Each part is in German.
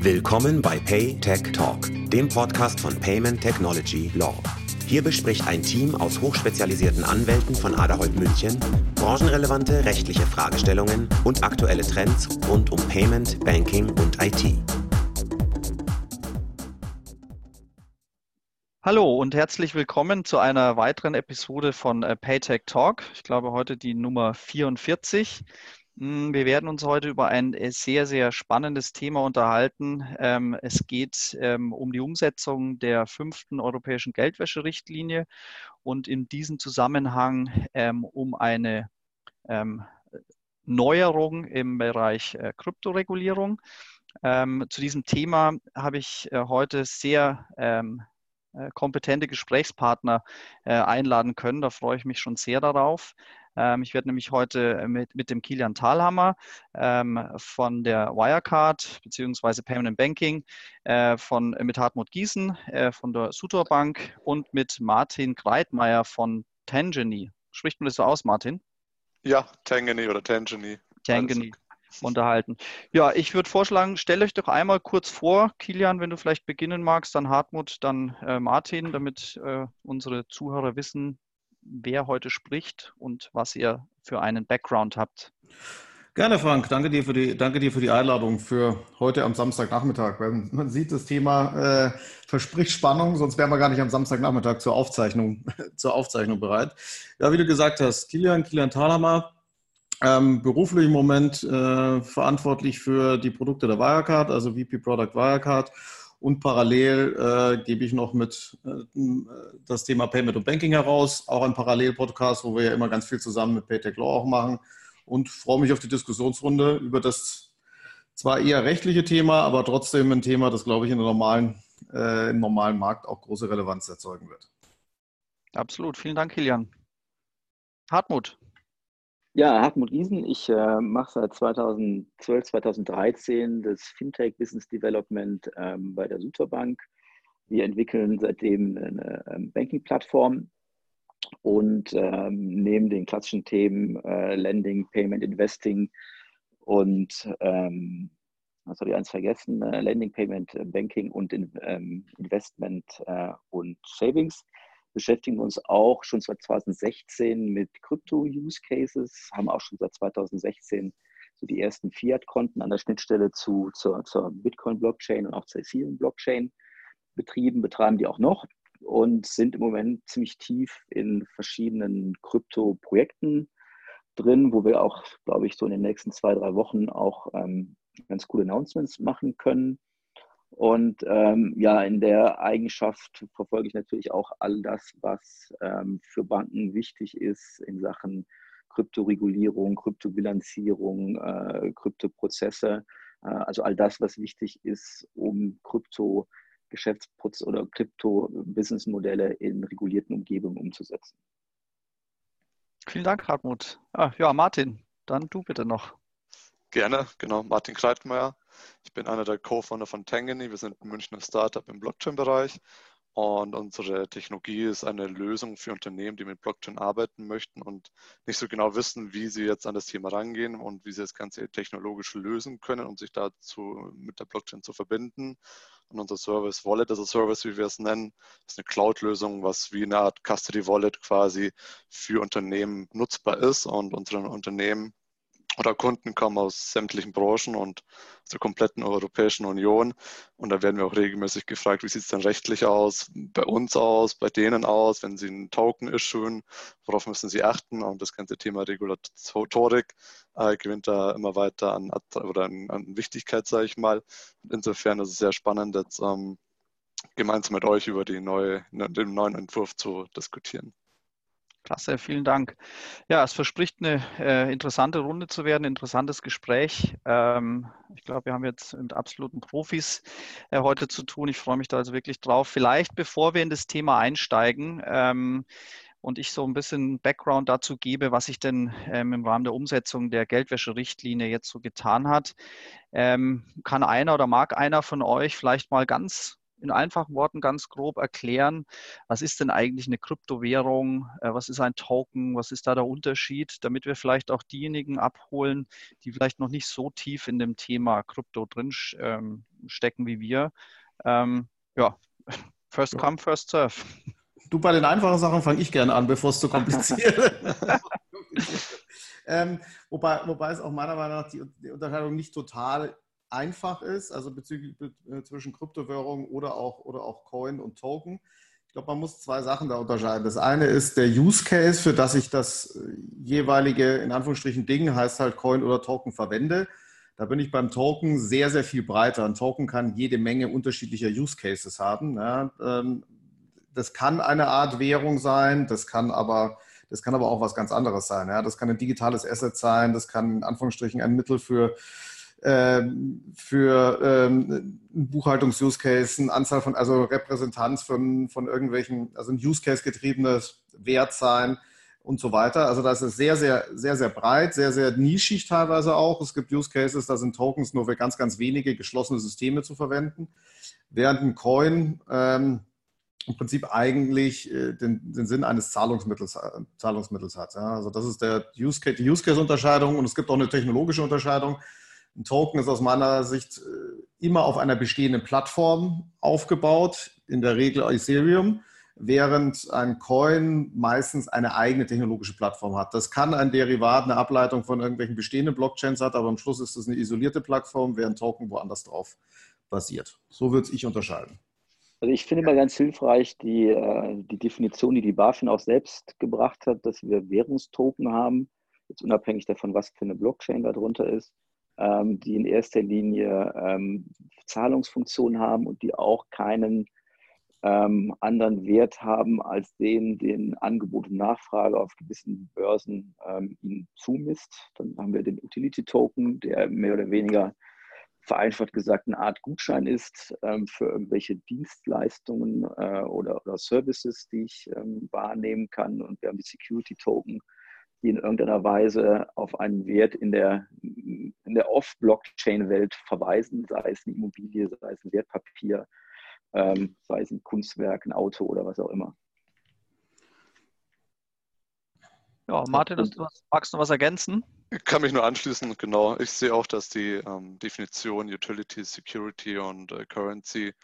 Willkommen bei Pay Tech Talk, dem Podcast von Payment Technology Law. Hier bespricht ein Team aus hochspezialisierten Anwälten von Aderholt München branchenrelevante rechtliche Fragestellungen und aktuelle Trends rund um Payment, Banking und IT. Hallo und herzlich willkommen zu einer weiteren Episode von äh, Paytech Talk. Ich glaube heute die Nummer 44. Hm, wir werden uns heute über ein äh, sehr, sehr spannendes Thema unterhalten. Ähm, es geht ähm, um die Umsetzung der fünften europäischen Geldwäscherichtlinie und in diesem Zusammenhang ähm, um eine Neuerung im Bereich äh, Kryptoregulierung. Zu diesem Thema habe ich äh, heute sehr kompetente Gesprächspartner einladen können. Da freue ich mich schon sehr darauf. Ähm, ich werde nämlich heute äh, mit, mit dem Kilian Thalhammer ähm, von der Wirecard bzw. Payment Banking, äh, von, äh, mit Hartmut Gießen äh, von der Sutor Bank und mit Martin Greitmeier von Tangeny. Spricht man das so aus, Martin? Ja, Tangeny oder Tangeny. Tangeny unterhalten. Ja, ich würde vorschlagen, stell euch doch einmal kurz vor, Kilian, wenn du vielleicht beginnen magst, dann Hartmut, dann äh, Martin, damit äh, unsere Zuhörer wissen, wer heute spricht und was ihr für einen Background habt. Gerne, Frank. Danke dir für die, danke dir für die Einladung für heute am Samstagnachmittag. Man sieht, das Thema äh, verspricht Spannung, sonst wären wir gar nicht am Samstagnachmittag zur Aufzeichnung, zur Aufzeichnung bereit. Ja, wie du gesagt hast, Kilian, Kilian Thalhammer, ähm, beruflich im Moment äh, verantwortlich für die Produkte der Wirecard, also VP Product Wirecard und parallel äh, gebe ich noch mit äh, das Thema Payment und Banking heraus, auch ein Parallel-Podcast, wo wir ja immer ganz viel zusammen mit Paytech Law auch machen. Und freue mich auf die Diskussionsrunde über das zwar eher rechtliche Thema, aber trotzdem ein Thema, das, glaube ich, in der normalen, äh, im normalen Markt auch große Relevanz erzeugen wird. Absolut. Vielen Dank, Kilian. Hartmut. Ja, Hartmut Giesen. Ich äh, mache seit 2012, 2013 das Fintech Business Development ähm, bei der Suterbank. Wir entwickeln seitdem eine ähm, Banking-Plattform und ähm, neben den klassischen Themen äh, Lending, Payment, Investing und ähm, was habe ich eins vergessen? Äh, Lending, Payment, Banking und in, ähm, Investment äh, und Savings beschäftigen uns auch schon seit 2016 mit Krypto-Use-Cases, haben auch schon seit 2016 so die ersten Fiat-Konten an der Schnittstelle zu, zur, zur Bitcoin-Blockchain und auch zur Ethereum-Blockchain betrieben, betreiben die auch noch und sind im Moment ziemlich tief in verschiedenen Krypto-Projekten drin, wo wir auch, glaube ich, so in den nächsten zwei, drei Wochen auch ähm, ganz coole Announcements machen können. Und ähm, ja, in der Eigenschaft verfolge ich natürlich auch all das, was ähm, für Banken wichtig ist in Sachen Kryptoregulierung, Kryptobilanzierung, äh, Kryptoprozesse. Äh, also all das, was wichtig ist, um Krypto Geschäftsprozesse oder Krypto-Businessmodelle in regulierten Umgebungen umzusetzen. Vielen Dank, Hartmut. Ah, ja, Martin, dann du bitte noch. Gerne, genau. Martin Kreitmeier. Ich bin einer der Co-Founder von Tangany. Wir sind ein Münchner Startup im Blockchain-Bereich. Und unsere Technologie ist eine Lösung für Unternehmen, die mit Blockchain arbeiten möchten und nicht so genau wissen, wie sie jetzt an das Thema rangehen und wie sie das Ganze technologisch lösen können, um sich dazu mit der Blockchain zu verbinden. Und unser Service, Wallet as a Service, wie wir es nennen, ist eine Cloud-Lösung, was wie eine Art Custody Wallet quasi für Unternehmen nutzbar ist und unseren Unternehmen oder Kunden kommen aus sämtlichen Branchen und aus der kompletten Europäischen Union. Und da werden wir auch regelmäßig gefragt, wie sieht es denn rechtlich aus, bei uns aus, bei denen aus, wenn sie einen Token issuen, worauf müssen sie achten? Und das ganze Thema Regulatorik äh, gewinnt da immer weiter an, oder an, an Wichtigkeit, sage ich mal. Insofern ist es sehr spannend, jetzt ähm, gemeinsam mit euch über die neue, den neuen Entwurf zu diskutieren. Klasse, vielen Dank. Ja, es verspricht eine äh, interessante Runde zu werden, interessantes Gespräch. Ähm, ich glaube, wir haben jetzt mit absoluten Profis äh, heute zu tun. Ich freue mich da also wirklich drauf. Vielleicht, bevor wir in das Thema einsteigen, ähm, und ich so ein bisschen Background dazu gebe, was sich denn ähm, im Rahmen der Umsetzung der Geldwäscherichtlinie jetzt so getan hat. Ähm, kann einer oder mag einer von euch vielleicht mal ganz in einfachen Worten ganz grob erklären, was ist denn eigentlich eine Kryptowährung, äh, was ist ein Token, was ist da der Unterschied, damit wir vielleicht auch diejenigen abholen, die vielleicht noch nicht so tief in dem Thema Krypto drin ähm, stecken wie wir. Ähm, ja, first come, first serve. Du, bei den einfachen Sachen fange ich gerne an, bevor es zu kompliziert ist. ähm, wobei, wobei es auch meiner Meinung nach die, die Unterscheidung nicht total einfach ist, also bezüglich äh, zwischen Kryptowährung oder auch, oder auch Coin und Token. Ich glaube, man muss zwei Sachen da unterscheiden. Das eine ist der Use Case, für das ich das äh, jeweilige, in Anführungsstrichen, Ding, heißt halt Coin oder Token, verwende. Da bin ich beim Token sehr, sehr viel breiter. Ein Token kann jede Menge unterschiedlicher Use Cases haben. Ja, ähm, das kann eine Art Währung sein, das kann aber, das kann aber auch was ganz anderes sein. Ja, das kann ein digitales Asset sein, das kann in Anführungsstrichen ein Mittel für für ähm, Buchhaltungs-Use-Case, eine Anzahl von, also Repräsentanz von, von irgendwelchen, also ein Use-Case-getriebenes Wert sein und so weiter. Also das ist sehr, sehr, sehr, sehr breit, sehr, sehr nischig teilweise auch. Es gibt Use Cases, da sind Tokens nur für ganz, ganz wenige geschlossene Systeme zu verwenden, während ein Coin ähm, im Prinzip eigentlich äh, den, den, Sinn eines Zahlungsmittels, äh, Zahlungsmittels hat. Ja. Also das ist der Use Case, die Use Case-Unterscheidung und es gibt auch eine technologische Unterscheidung. Ein Token ist aus meiner Sicht äh, immer auf einer bestehenden Plattform aufgebaut, in der Regel Ethereum, während ein Coin meistens eine eigene technologische Plattform hat. Das kann ein Derivat, eine Ableitung von irgendwelchen bestehenden Blockchains hat, aber am Schluss ist es eine isolierte Plattform, während Token woanders drauf basiert. So würde ich unterscheiden. Also ich finde mal ganz hilfreich die, äh, die Definition, die die BaFin auch selbst gebracht hat, dass wir Währungstoken haben, jetzt unabhängig davon, was für eine Blockchain darunter ist, ähm, die in erster Linie ähm, Zahlungsfunktionen haben und die auch keinen ähm, anderen Wert haben als den, den Angebot und Nachfrage auf gewissen Börsen ähm, ihnen zumisst. Dann haben wir den Utility Token, der mehr oder weniger vereinfacht gesagt eine Art Gutschein ist ähm, für irgendwelche Dienstleistungen äh, oder, oder, Services, die ich ähm, wahrnehmen kann. Und wir haben die Security Token, die in irgendeiner Weise auf einen Wert in der, in der Off-Blockchain-Welt verweisen, sei es eine Immobilie, sei es ein Wertpapier, ähm, sei es ein Kunstwerk, ein Auto oder was auch immer. Ja, Martin, du, magst du was ergänzen? Ich kann mich nur anschließen, genau. Ich sehe auch, dass die ähm, Definition Utility, Security und äh, Currency,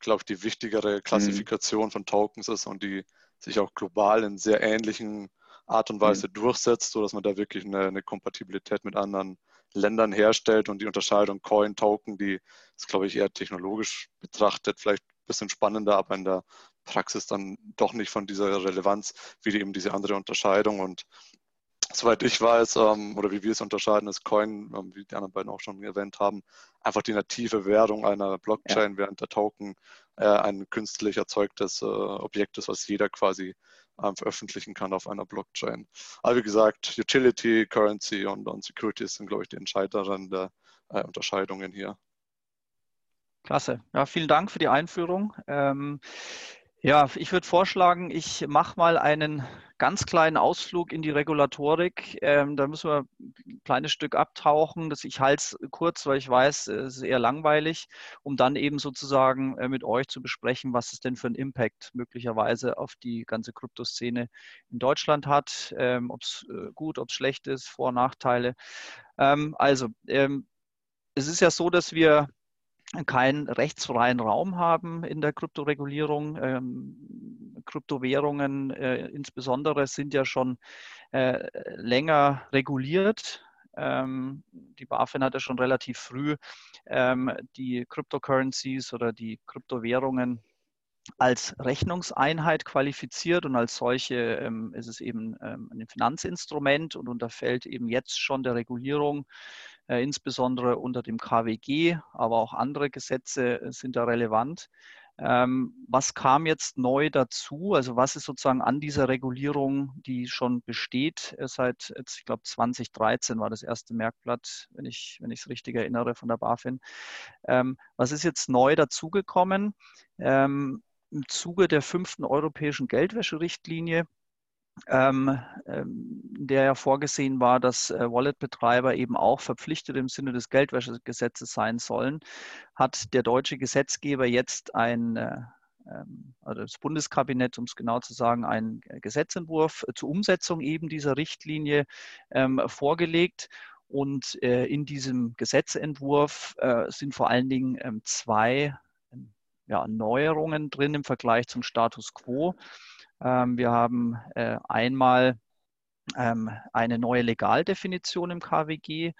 glaube ich, die wichtigere Klassifikation mhm. von Tokens ist und die sich auch global in sehr ähnlichen Art und Weise mhm. durchsetzt, sodass man da wirklich eine, eine, Kompatibilität mit anderen Ländern herstellt und die Unterscheidung Coin, Token, die ist, glaube ich, eher technologisch betrachtet, vielleicht ein bisschen spannender, aber in der Praxis dann doch nicht von dieser Relevanz wie eben diese andere Unterscheidung. Und soweit ich weiß, ähm, oder wie wir es unterscheiden, ist Coin, ähm, wie die anderen beiden auch schon erwähnt haben, einfach die native Währung einer Blockchain, ja. während der Token äh, ein künstlich erzeugtes äh, Objekt ist, was jeder quasi veröffentlichen kann auf einer Blockchain. Aber wie gesagt, Utility, Currency und, und Security sind, glaube ich, die entscheidenden äh, Unterscheidungen hier. Klasse. Ja, vielen Dank für die Einführung. Ähm, ja, ich würde vorschlagen, ich mache mal einen ganz kleinen Ausflug in die Regulatorik. Ähm, da müssen wir ein kleines Stück abtauchen. Das, ich halte es kurz, weil ich weiß, es ist eher langweilig, um dann eben sozusagen äh, mit euch zu besprechen, was es denn für einen Impact möglicherweise auf die ganze Kryptoszene in Deutschland hat, ähm, ob es äh, gut, ob es schlecht ist, Vor- und Nachteile. Ähm, also, ähm, es ist ja so, dass wir keinen rechtsfreien Raum haben in der Kryptoregulierung. Ähm, Kryptowährungen äh, insbesondere sind ja schon äh, länger reguliert. Ähm, die BaFin hat ja schon relativ früh ähm, die Cryptocurrencies oder die Kryptowährungen als Rechnungseinheit qualifiziert und als solche ähm, ist es eben ähm, ein Finanzinstrument und unterfällt eben jetzt schon der Regulierung insbesondere unter dem KWG, aber auch andere Gesetze äh, sind da relevant. Ähm, was kam jetzt neu dazu? Also was ist sozusagen an dieser Regulierung, die schon besteht äh, seit, ich glaube 2013 war das erste Merkblatt, wenn ich wenn ich es richtig erinnere von der BaFin. Ähm, was ist jetzt neu dazugekommen? Ähm, Im Zuge der fünften europäischen Geldwäscherichtlinie ähm, ähm, der ja vorgesehen war, dass äh, Wallet-Betreiber eben auch verpflichtet im Sinne des Geldwäschegesetzes sein sollen, hat der deutsche Gesetzgeber jetzt ein, äh, ähm, also das Bundeskabinett, um es genau zu sagen, einen Gesetzentwurf zur Umsetzung eben dieser Richtlinie ähm, vorgelegt. Und äh, in diesem Gesetzentwurf äh, sind vor allen Dingen ähm, zwei ja, Neuerungen drin im Vergleich zum Status quo. Ähm, wir haben äh, einmal ähm, eine neue Legaldefinition im KWG,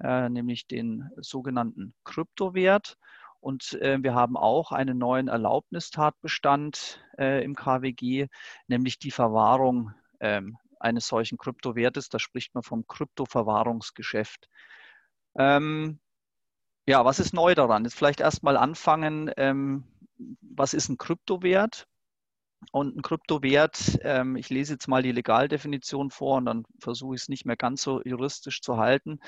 äh, nämlich den sogenannten Kryptowert. Und äh, wir haben auch einen neuen Erlaubnistatbestand äh, im KWG, nämlich die Verwahrung ähm, eines solchen Kryptowertes. Da spricht man vom Kryptoverwahrungsgeschäft. Ähm, ja, was ist neu daran? Jetzt vielleicht erstmal anfangen, ähm, was ist ein Kryptowert? Und ein Kryptowert, ähm, ich lese jetzt mal die Legaldefinition vor und dann versuche ich es nicht mehr ganz so juristisch zu halten.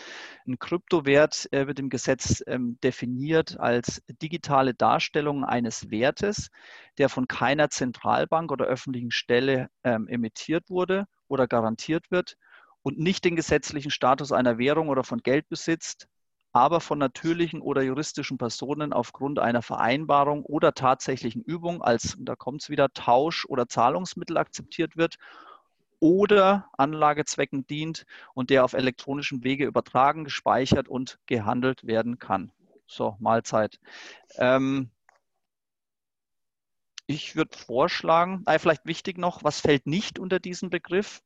Ein Kryptowert äh, wird im Gesetz ähm, definiert als digitale Darstellung eines Wertes, der von keiner Zentralbank oder öffentlichen Stelle ähm, emittiert wurde oder garantiert wird und nicht den gesetzlichen Status einer Währung oder von Geld besitzt, aber von natürlichen oder juristischen Personen aufgrund einer Vereinbarung oder tatsächlichen Übung als, da kommt es wieder, Tausch- oder Zahlungsmittel akzeptiert wird oder Anlagezwecken dient und der auf elektronischem Wege übertragen, gespeichert und gehandelt werden kann. So, Mahlzeit. Ähm, ich würde vorschlagen, äh, vielleicht wichtig noch, was fällt nicht unter diesen Begriff?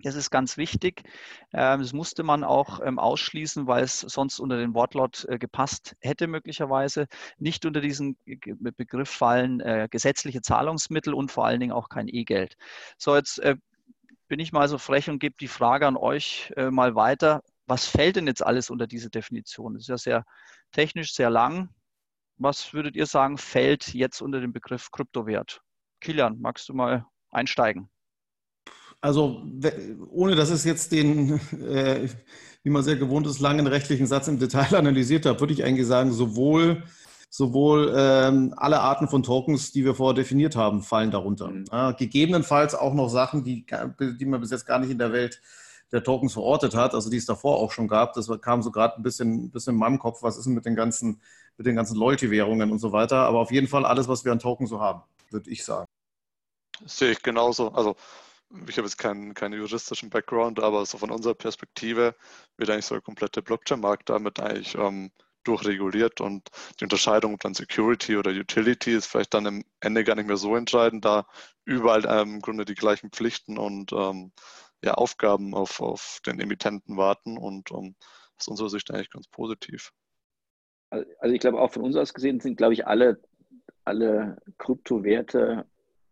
Das ist ganz wichtig. Ähm, das musste man auch ähm, ausschließen, weil es sonst unter den Wortlaut äh, gepasst hätte möglicherweise. Nicht unter diesen Begriff fallen äh, gesetzliche Zahlungsmittel und vor allen Dingen auch kein E-Geld. So, jetzt äh, bin ich mal so frech und gebe die Frage an euch mal weiter. Was fällt denn jetzt alles unter diese Definition? Das ist ja sehr technisch, sehr lang. Was würdet ihr sagen, fällt jetzt unter den Begriff Kryptowert? Kilian, magst du mal einsteigen? Also ohne dass es jetzt den, äh, wie man sehr gewohnt ist, langen rechtlichen Satz im Detail analysiert hat, würde ich eigentlich sagen, sowohl, sowohl ähm, alle Arten von Tokens, die wir vorher definiert haben, fallen darunter. Mhm. Ja, gegebenenfalls auch noch Sachen, die, die man bis jetzt gar nicht in der Welt der Tokens verortet hat, also die es davor auch schon gab. Das kam so gerade ein bisschen, bisschen in meinem Kopf, was ist denn mit den ganzen, mit den ganzen Loyalty-Währungen und so weiter. Aber auf jeden Fall alles, was wir an Token so haben, würde ich sagen. Das sehe ich genauso. Also ich habe jetzt keinen, keinen juristischen Background, aber so von unserer Perspektive wird eigentlich so der komplette Blockchain-Markt damit eigentlich ähm, durchreguliert und die Unterscheidung, dann Security oder Utility ist vielleicht dann im Ende gar nicht mehr so entscheidend, da überall ähm, im Grunde die gleichen Pflichten und ähm, ja, Aufgaben auf, auf den Emittenten warten und um, aus unserer Sicht eigentlich ganz positiv. Also ich glaube auch von uns aus gesehen sind, glaube ich, alle, alle Kryptowerte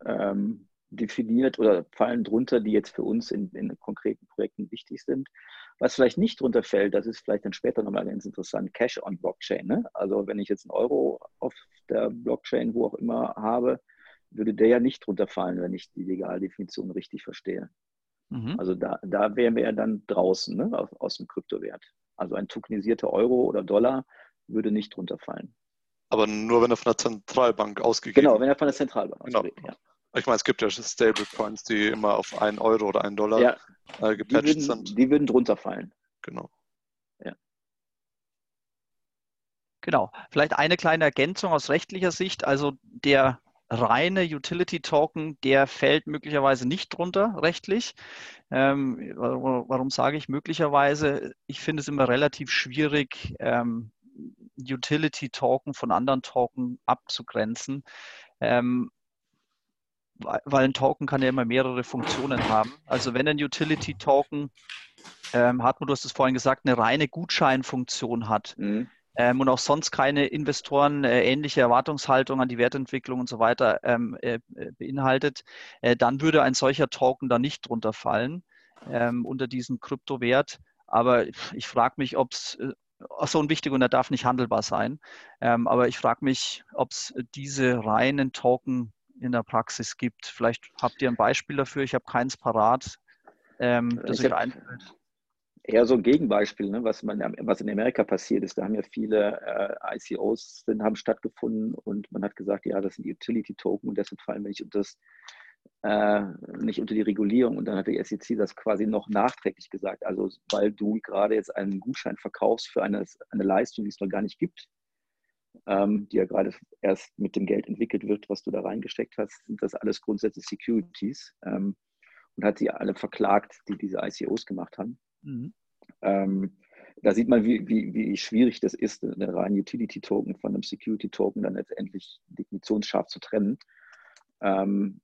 ähm, definiert oder fallen drunter, die jetzt für uns in, in konkreten Projekten wichtig sind. Was vielleicht nicht drunter fällt, das ist vielleicht dann später nochmal ganz interessant, Cash on Blockchain. Ne? Also wenn ich jetzt einen Euro auf der Blockchain, wo auch immer habe, würde der ja nicht drunter fallen, wenn ich die Legaldefinition richtig verstehe. Mhm. Also da, da wären wir ja dann draußen ne, aus, aus dem Kryptowert. Also ein tokenisierter Euro oder Dollar würde nicht drunter fallen. Aber nur wenn er von der Zentralbank ausgegeben wird. Genau, wenn er von der Zentralbank genau. ausgegeben ja. Ich meine, es gibt ja Stablecoins, die immer auf einen Euro oder einen Dollar ja, äh, gepatcht die würden, sind. Die würden drunter fallen. Genau. Ja. Genau. Vielleicht eine kleine Ergänzung aus rechtlicher Sicht. Also der reine Utility Token, der fällt möglicherweise nicht drunter rechtlich. Ähm, warum, warum, sage ich möglicherweise? Ich finde es immer relativ schwierig, ähm, Utility Token von anderen Token abzugrenzen. Ähm, weil ein Token kann ja immer mehrere Funktionen haben. Also wenn ein Utility Token, ähm, Hartmut, du hast es vorhin gesagt, eine reine Gutscheinfunktion hat mhm. ähm, und auch sonst keine Investoren äh, ähnliche Erwartungshaltung an die Wertentwicklung und so weiter ähm, äh, beinhaltet, äh, dann würde ein solcher Token da nicht drunter fallen ähm, unter diesen Kryptowert. Aber ich frage mich, ob es äh, so ein wichtig und er darf nicht handelbar sein. Ähm, aber ich frage mich, ob es diese reinen Token in der Praxis gibt. Vielleicht habt ihr ein Beispiel dafür. Ich habe keins parat, ähm, das ich einfällt. Eher so ein Gegenbeispiel, ne, was, man, was in Amerika passiert ist. Da haben ja viele äh, ICOs sind, haben stattgefunden und man hat gesagt, ja, das sind Utility-Token und deshalb fallen wir nicht unter, das, äh, nicht unter die Regulierung. Und dann hat die SEC das quasi noch nachträglich gesagt. Also, weil du gerade jetzt einen Gutschein verkaufst für eine, eine Leistung, die es noch gar nicht gibt, ähm, die ja gerade erst mit dem Geld entwickelt wird, was du da reingesteckt hast, sind das alles grundsätzlich Securities ähm, und hat sie alle verklagt, die diese ICOs gemacht haben. Mhm. Ähm, da sieht man, wie, wie, wie schwierig das ist, einen reinen Utility-Token von einem Security-Token dann letztendlich definitionsscharf zu trennen. Ähm,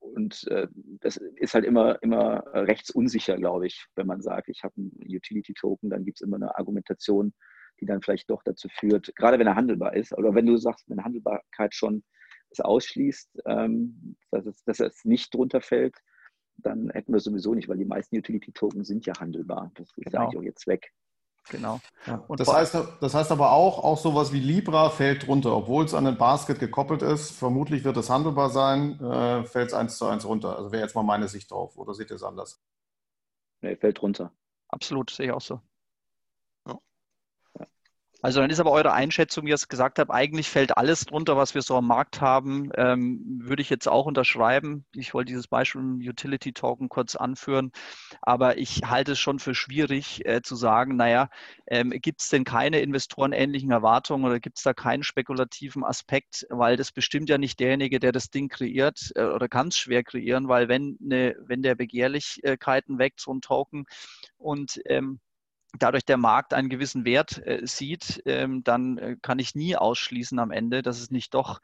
und äh, das ist halt immer, immer rechtsunsicher, glaube ich, wenn man sagt, ich habe einen Utility-Token, dann gibt es immer eine Argumentation, die dann vielleicht doch dazu führt, gerade wenn er handelbar ist, oder wenn du sagst, wenn Handelbarkeit schon es ausschließt, ähm, dass, es, dass es nicht drunter fällt, dann hätten wir sowieso nicht, weil die meisten Utility-Token sind ja handelbar. Das ist genau. eigentlich auch jetzt weg. Genau. Ja. Das, heißt, das heißt aber auch, auch sowas wie Libra fällt drunter, obwohl es an den Basket gekoppelt ist. Vermutlich wird es handelbar sein, äh, fällt es eins zu eins runter. Also wäre jetzt mal meine Sicht drauf. Oder seht ihr es anders? Nee, fällt runter. Absolut, sehe ich auch so. Also dann ist aber eure Einschätzung, wie ihr es gesagt habt, eigentlich fällt alles drunter, was wir so am Markt haben, ähm, würde ich jetzt auch unterschreiben. Ich wollte dieses Beispiel Utility Token kurz anführen, aber ich halte es schon für schwierig äh, zu sagen, naja, ähm, gibt es denn keine investorenähnlichen Erwartungen oder gibt es da keinen spekulativen Aspekt, weil das bestimmt ja nicht derjenige, der das Ding kreiert äh, oder kann es schwer kreieren, weil wenn, eine, wenn der Begehrlichkeiten weckt, so ein Token und ähm, dadurch der Markt einen gewissen Wert äh, sieht, ähm, dann äh, kann ich nie ausschließen am Ende, dass es nicht doch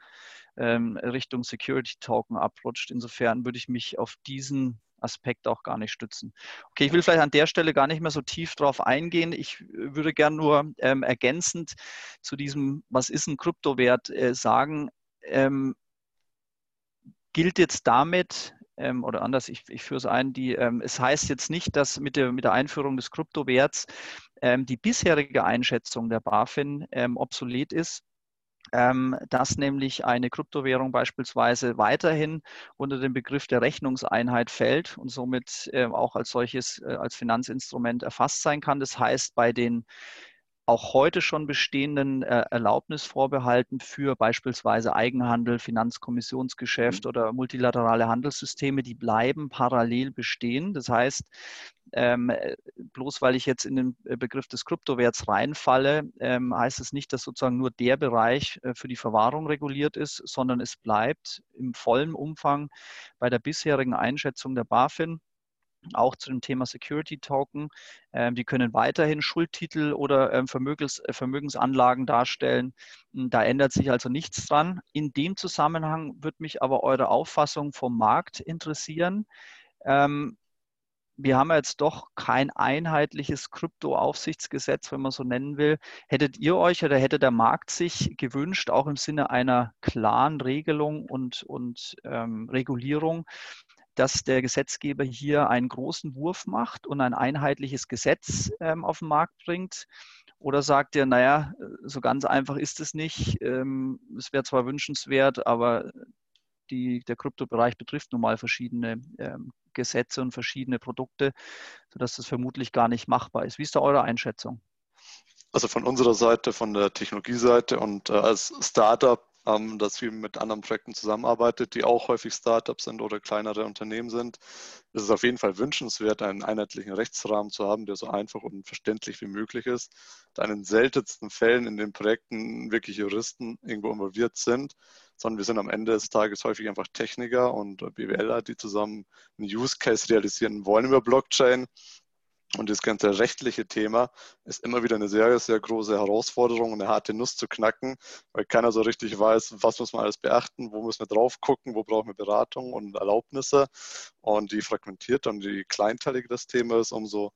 ähm, Richtung Security Token abrutscht. Insofern würde ich mich auf diesen Aspekt auch gar nicht stützen. Okay, ich will vielleicht an der Stelle gar nicht mehr so tief drauf eingehen. Ich würde gern nur ähm, ergänzend zu diesem, was ist ein Kryptowert, äh, sagen, ähm, gilt jetzt damit ähm, oder anders, ich, ich führe es ein, die, ähm, es heißt jetzt nicht, dass mit der, mit der Einführung des Kryptowerts ähm, die bisherige Einschätzung der BaFin ähm, obsolet ist, ähm, dass nämlich eine Kryptowährung beispielsweise weiterhin unter den Begriff der Rechnungseinheit fällt und somit äh, auch als solches, äh, als Finanzinstrument erfasst sein kann. Das heißt, bei den auch heute schon bestehenden äh, Erlaubnisvorbehalten für beispielsweise Eigenhandel, Finanzkommissionsgeschäft mhm. oder multilaterale Handelssysteme, die bleiben parallel bestehen. Das heißt, ähm, bloß weil ich jetzt in den äh, Begriff des Kryptowerts reinfalle, ähm, heißt es nicht, dass sozusagen nur der Bereich äh, für die Verwahrung reguliert ist, sondern es bleibt im vollen Umfang bei der bisherigen Einschätzung der BaFin auch zu dem Thema Security Token. Ähm, die können weiterhin Schuldtitel oder ähm, Vermögens, äh, Vermögensanlagen darstellen. Hm, da ändert sich also nichts dran. In dem Zusammenhang würde mich aber eure Auffassung vom Markt interessieren. Ähm, wir haben jetzt doch kein einheitliches Kryptoaufsichtsgesetz, wenn man so nennen will. Hättet ihr euch oder hätte der Markt sich gewünscht, auch im Sinne einer klaren Regelung und, und ähm, Regulierung, dass der Gesetzgeber hier einen großen Wurf macht und ein einheitliches Gesetz ähm, auf den Markt bringt? Oder sagt er, naja, so ganz einfach ist es nicht. Ähm, es wäre zwar wünschenswert, aber die, der Kryptobereich betrifft nun mal verschiedene ähm, Gesetze und verschiedene Produkte, sodass das vermutlich gar nicht machbar ist. Wie ist da eure Einschätzung? Also von unserer Seite, von der Technologieseite und äh, als Startup ähm, dass wir mit anderen Projekten zusammenarbeitet, die auch häufig Startups sind oder kleinere Unternehmen sind. Es ist auf jeden Fall wünschenswert, einen einheitlichen Rechtsrahmen zu haben, der so einfach und verständlich wie möglich ist. Da in den seltensten Fällen in den Projekten wirklich Juristen irgendwo involviert sind, sondern wir sind am Ende des Tages häufig einfach Techniker und BWLer, die zusammen einen Use Case realisieren wollen über Blockchain und das ganze rechtliche Thema ist immer wieder eine sehr, sehr große Herausforderung, eine harte Nuss zu knacken, weil keiner so richtig weiß, was muss man alles beachten, wo müssen wir drauf gucken, wo brauchen wir Beratung und Erlaubnisse. Und je fragmentierter und je kleinteiliger das Thema ist, umso,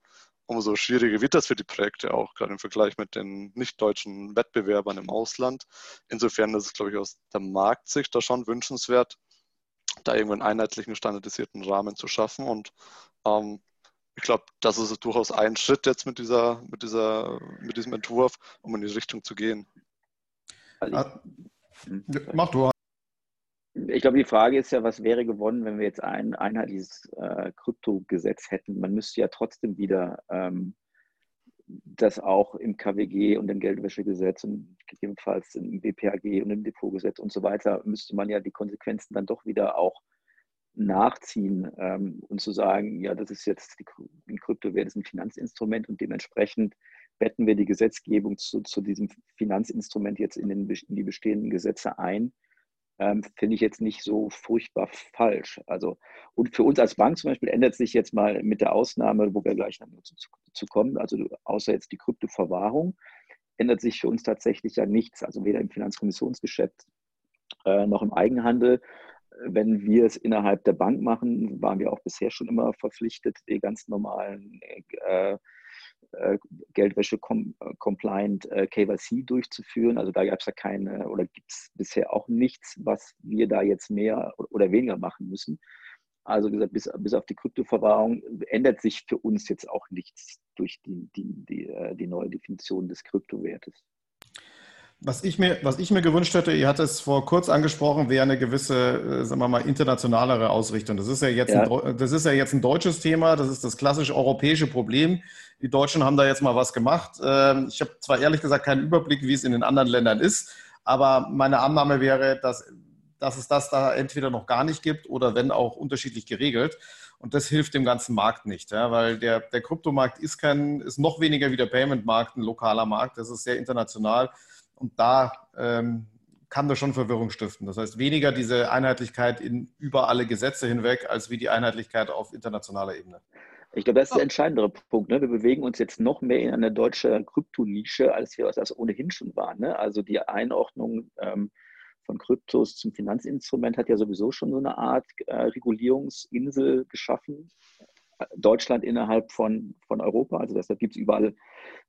umso schwieriger wird das für die Projekte auch, gerade im Vergleich mit den nicht-deutschen Wettbewerbern im Ausland. Insofern ist es, glaube ich, aus der Marktsicht da schon wünschenswert, da irgendwo einen einheitlichen, standardisierten Rahmen zu schaffen und ähm, ich glaube, das ist durchaus ein Schritt jetzt mit dieser, mit dieser, mit diesem Entwurf, um in die Richtung zu gehen. Also ich, Mach du. Ich glaube, die Frage ist ja, was wäre gewonnen, wenn wir jetzt ein einheitliches äh, Kryptogesetz hätten? Man müsste ja trotzdem wieder ähm, das auch im KWG und im Geldwäschegesetz und gegebenenfalls im BPAG und im Depotgesetz und so weiter, müsste man ja die Konsequenzen dann doch wieder auch nachziehen ähm, und zu sagen, ja, das ist jetzt die, ein Kryptowert ist ein Finanzinstrument und dementsprechend betten wir die Gesetzgebung zu, zu diesem Finanzinstrument jetzt in, den, in die bestehenden Gesetze ein. ähm, finde ich jetzt nicht so furchtbar falsch. Also, und für uns als Bank zum Beispiel ändert sich jetzt mal mit der Ausnahme, wo wir gleich noch zu, zu kommen, also außer jetzt die Kryptoverwahrung, ändert sich für uns tatsächlich ja nichts. Also weder im Finanzkommissionsgeschäft äh, noch im Eigenhandel. Wenn wir es innerhalb der Bank machen, waren wir auch bisher schon immer verpflichtet, die ganz normalen äh, äh, Geldwäsche-compliant äh, KYC durchzuführen. Also da gab es ja keine oder gibt es bisher auch nichts, was wir da jetzt mehr oder weniger machen müssen. Also gesagt, bis, bis auf die Kryptoverwahrung ändert sich für uns jetzt auch nichts durch die, die, die, äh, die neue Definition des Kryptowertes. Was ich, mir, was ich mir gewünscht hätte, ihr hattet es vor kurz angesprochen, wäre eine gewisse, sagen wir mal, internationalere Ausrichtung. Das ist ja jetzt, ja. Ein, das ist ja jetzt ein deutsches Thema, das ist das klassisch europäische Problem. Die Deutschen haben da jetzt mal was gemacht. Ähm, ich habe zwar ehrlich gesagt keinen Überblick, wie es in den anderen Ländern ist, aber meine Annahme wäre, dass, dass es das da entweder noch gar nicht gibt oder wenn auch unterschiedlich geregelt. Und das hilft dem ganzen Markt nicht, ja, weil der, der Kryptomarkt ist kein, ist noch weniger wie der Payment-Markt, ein lokaler Markt. Das ist sehr international. Und da ähm, kann das schon Verwirrung stiften. Das heißt, weniger diese Einheitlichkeit in, über alle Gesetze hinweg, als wie die Einheitlichkeit auf internationaler Ebene. Ich glaube, das ist der entscheidendere Punkt. Ne? Wir bewegen uns jetzt noch mehr in eine deutsche Kryptonische, als wir das ohnehin schon waren. Ne? Also die Einordnung ähm, von Kryptos zum Finanzinstrument hat ja sowieso schon so eine Art äh, Regulierungsinsel geschaffen. Deutschland innerhalb von, von Europa. Also deshalb gibt es überall,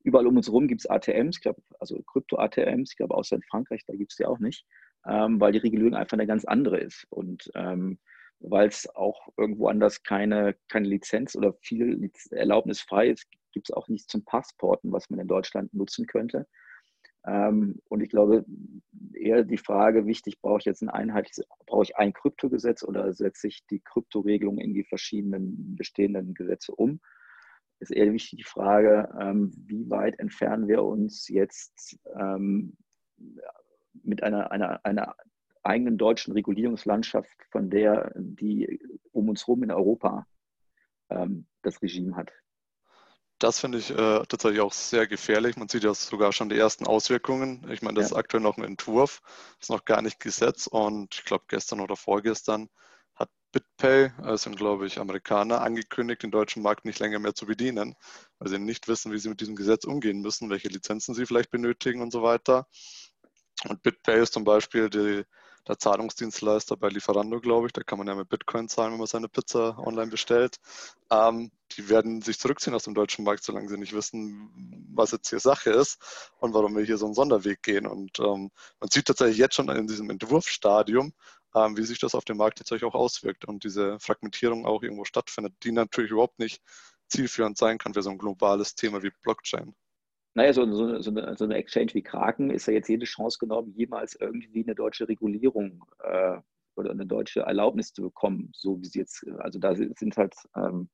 überall um uns herum gibt es ATMs, ich glaube, also Krypto-ATMs, ich glaube, außer in Frankreich, da gibt es die auch nicht, ähm, weil die Regulierung einfach eine ganz andere ist. Und ähm, weil es auch irgendwo anders keine, keine Lizenz oder viel Erlaubnis frei ist, gibt es auch nichts zum Passporten, was man in Deutschland nutzen könnte. Ähm, und ich glaube, eher die Frage, wichtig, brauche ich jetzt ein einheitliches, brauche ich ein Kryptogesetz oder setze ich die Kryptoregelung in die verschiedenen bestehenden Gesetze um? Ist eher wichtig die Frage, ähm, wie weit entfernen wir uns jetzt ähm, mit einer, einer, einer eigenen deutschen Regulierungslandschaft von der, die um uns herum in Europa das Regime hat. Das finde ich äh, tatsächlich auch sehr gefährlich. Man sieht ja sogar schon die ersten Auswirkungen. Ich meine, das ja. ist aktuell noch ein Entwurf, ist noch gar nicht gesetzt und ich glaube, gestern oder vorgestern hat BitPay, also glaube ich Amerikaner, angekündigt, den deutschen Markt nicht länger mehr zu bedienen, weil sie nicht wissen, wie sie mit diesem Gesetz umgehen müssen, welche Lizenzen sie vielleicht benötigen und so weiter. Und BitPay ist zum Beispiel die der Zahlungsdienstleister bei Lieferando, glaube ich. Da kann man ja mit Bitcoin zahlen, wenn man seine Pizza online bestellt. Ähm, die werden sich zurückziehen aus dem deutschen Markt, solange sie nicht wissen, was jetzt hier Sache ist und warum wir hier so einen Sonderweg gehen. Und ähm, man sieht tatsächlich jetzt schon in diesem Entwurfsstadium, ähm, wie sich das auf den Markt tatsächlich auch auswirkt und diese Fragmentierung auch irgendwo stattfindet, die natürlich überhaupt nicht zielführend sein kann für so ein globales Thema wie Blockchain. Naja, so, so, so, eine, so, eine, Exchange wie Kraken ist ja jetzt jede Chance genommen, jemals irgendwie eine deutsche Regulierung äh, oder eine deutsche Erlaubnis zu bekommen, so wie sie jetzt, also da sind halt ähm,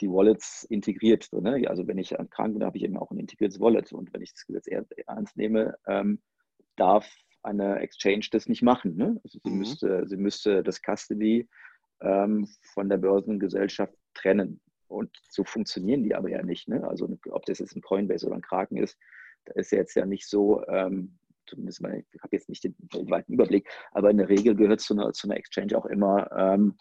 die Wallets integriert. So, ne? Also wenn ich an Kraken bin, habe ich eben auch ein integriertes Wallet und wenn ich das Gesetz ernst nehme, ähm, darf eine Exchange das nicht machen. Ne? Also sie, mhm. müsste, sie müsste das Custody ähm, von der Börsengesellschaft trennen. Und so funktionieren die aber ja nicht. Ne? Also ob das jetzt ein Coinbase oder ein Kraken ist, da ist ja jetzt ja nicht so, ähm, zumindest mal, ich habe jetzt nicht den weiten Überblick, aber in der Regel gehört zu einer, zu einer Exchange auch immer ähm,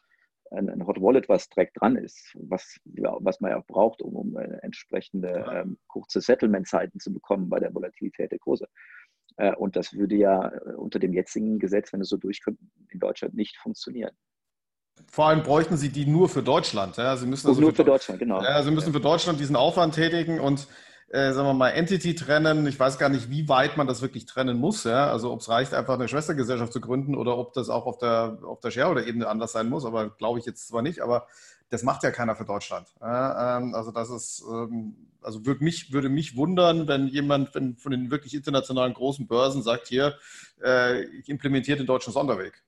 ein, ein, Hot Wallet, was direkt dran ist, was, ja, was man ja auch braucht, um, um äh, entsprechende ähm, kurze Settlement-Zeiten zu bekommen bei der Volatilität der Kurse. Äh, und das würde ja äh, unter dem jetzigen Gesetz, wenn es so durchkommt, in Deutschland nicht funktionieren. Vor allem bräuchten Sie die nur für Deutschland. Ja? Sie müssen also nur für, für Deutschland, genau. Ja, Sie müssen für Deutschland diesen Aufwand tätigen und äh, sagen wir mal, Entity trennen. Ich weiß gar nicht, wie weit man das wirklich trennen muss. Ja? Also ob es reicht, einfach eine Schwestergesellschaft zu gründen oder ob das auch auf der, auf der Shareholder-Ebene anders sein muss. Aber glaube ich jetzt zwar nicht, aber das macht ja keiner für Deutschland. Ja? Ähm, also das ist, ähm, also würde mich, würde mich wundern, wenn jemand wenn von den wirklich internationalen großen Börsen sagt, hier, äh, ich implementiere den deutschen Sonderweg.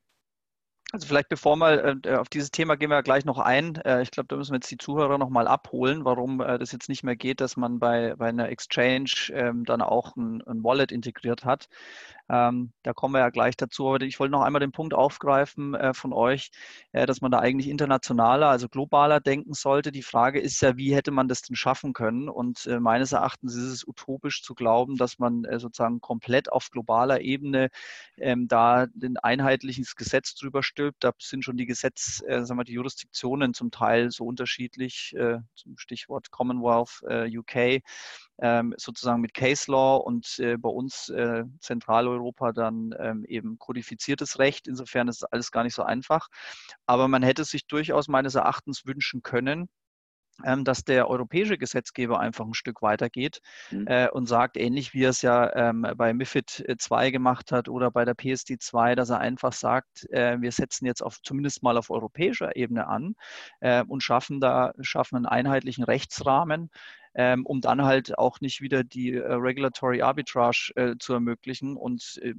Also vielleicht bevor wir äh, auf dieses Thema gehen wir gleich noch ein. Äh, ich glaube, da müssen wir jetzt die Zuhörer noch mal abholen, warum äh, das jetzt nicht mehr geht, dass man bei, bei einer Exchange ähm, dann auch ein, ein Wallet integriert hat. Ähm, da kommen wir ja gleich dazu. Aber ich wollte noch einmal den Punkt aufgreifen äh, von euch, äh, dass man da eigentlich internationaler, also globaler denken sollte. Die Frage ist ja, wie hätte man das denn schaffen können? Und äh, meines Erachtens ist es utopisch zu glauben, dass man äh, sozusagen komplett auf globaler Ebene ähm, da ein einheitliches Gesetz drüber stülpt. Da sind schon die Gesetz, äh, sagen wir, die Jurisdiktionen zum Teil so unterschiedlich, äh, zum Stichwort Commonwealth UK ähm, sozusagen mit Case Law und bei uns äh, Zentraleuropa dann ähm, eben kodifiziertes Recht. Insofern ist alles gar nicht so einfach. Aber man hätte sich durchaus meines Erachtens wünschen können, ähm, dass der europäische Gesetzgeber einfach ein Stück weitergeht mhm. äh, und sagt, ähnlich wie er es ja ähm, bei MIFID 2 gemacht hat oder bei der PSD 2, dass er einfach sagt, äh, wir setzen jetzt auf zumindest mal auf europäischer Ebene an äh, und schaffen da schaffen einen einheitlichen Rechtsrahmen, ähm, um dann halt auch nicht wieder die äh, Regulatory Arbitrage äh, zu ermöglichen und äh,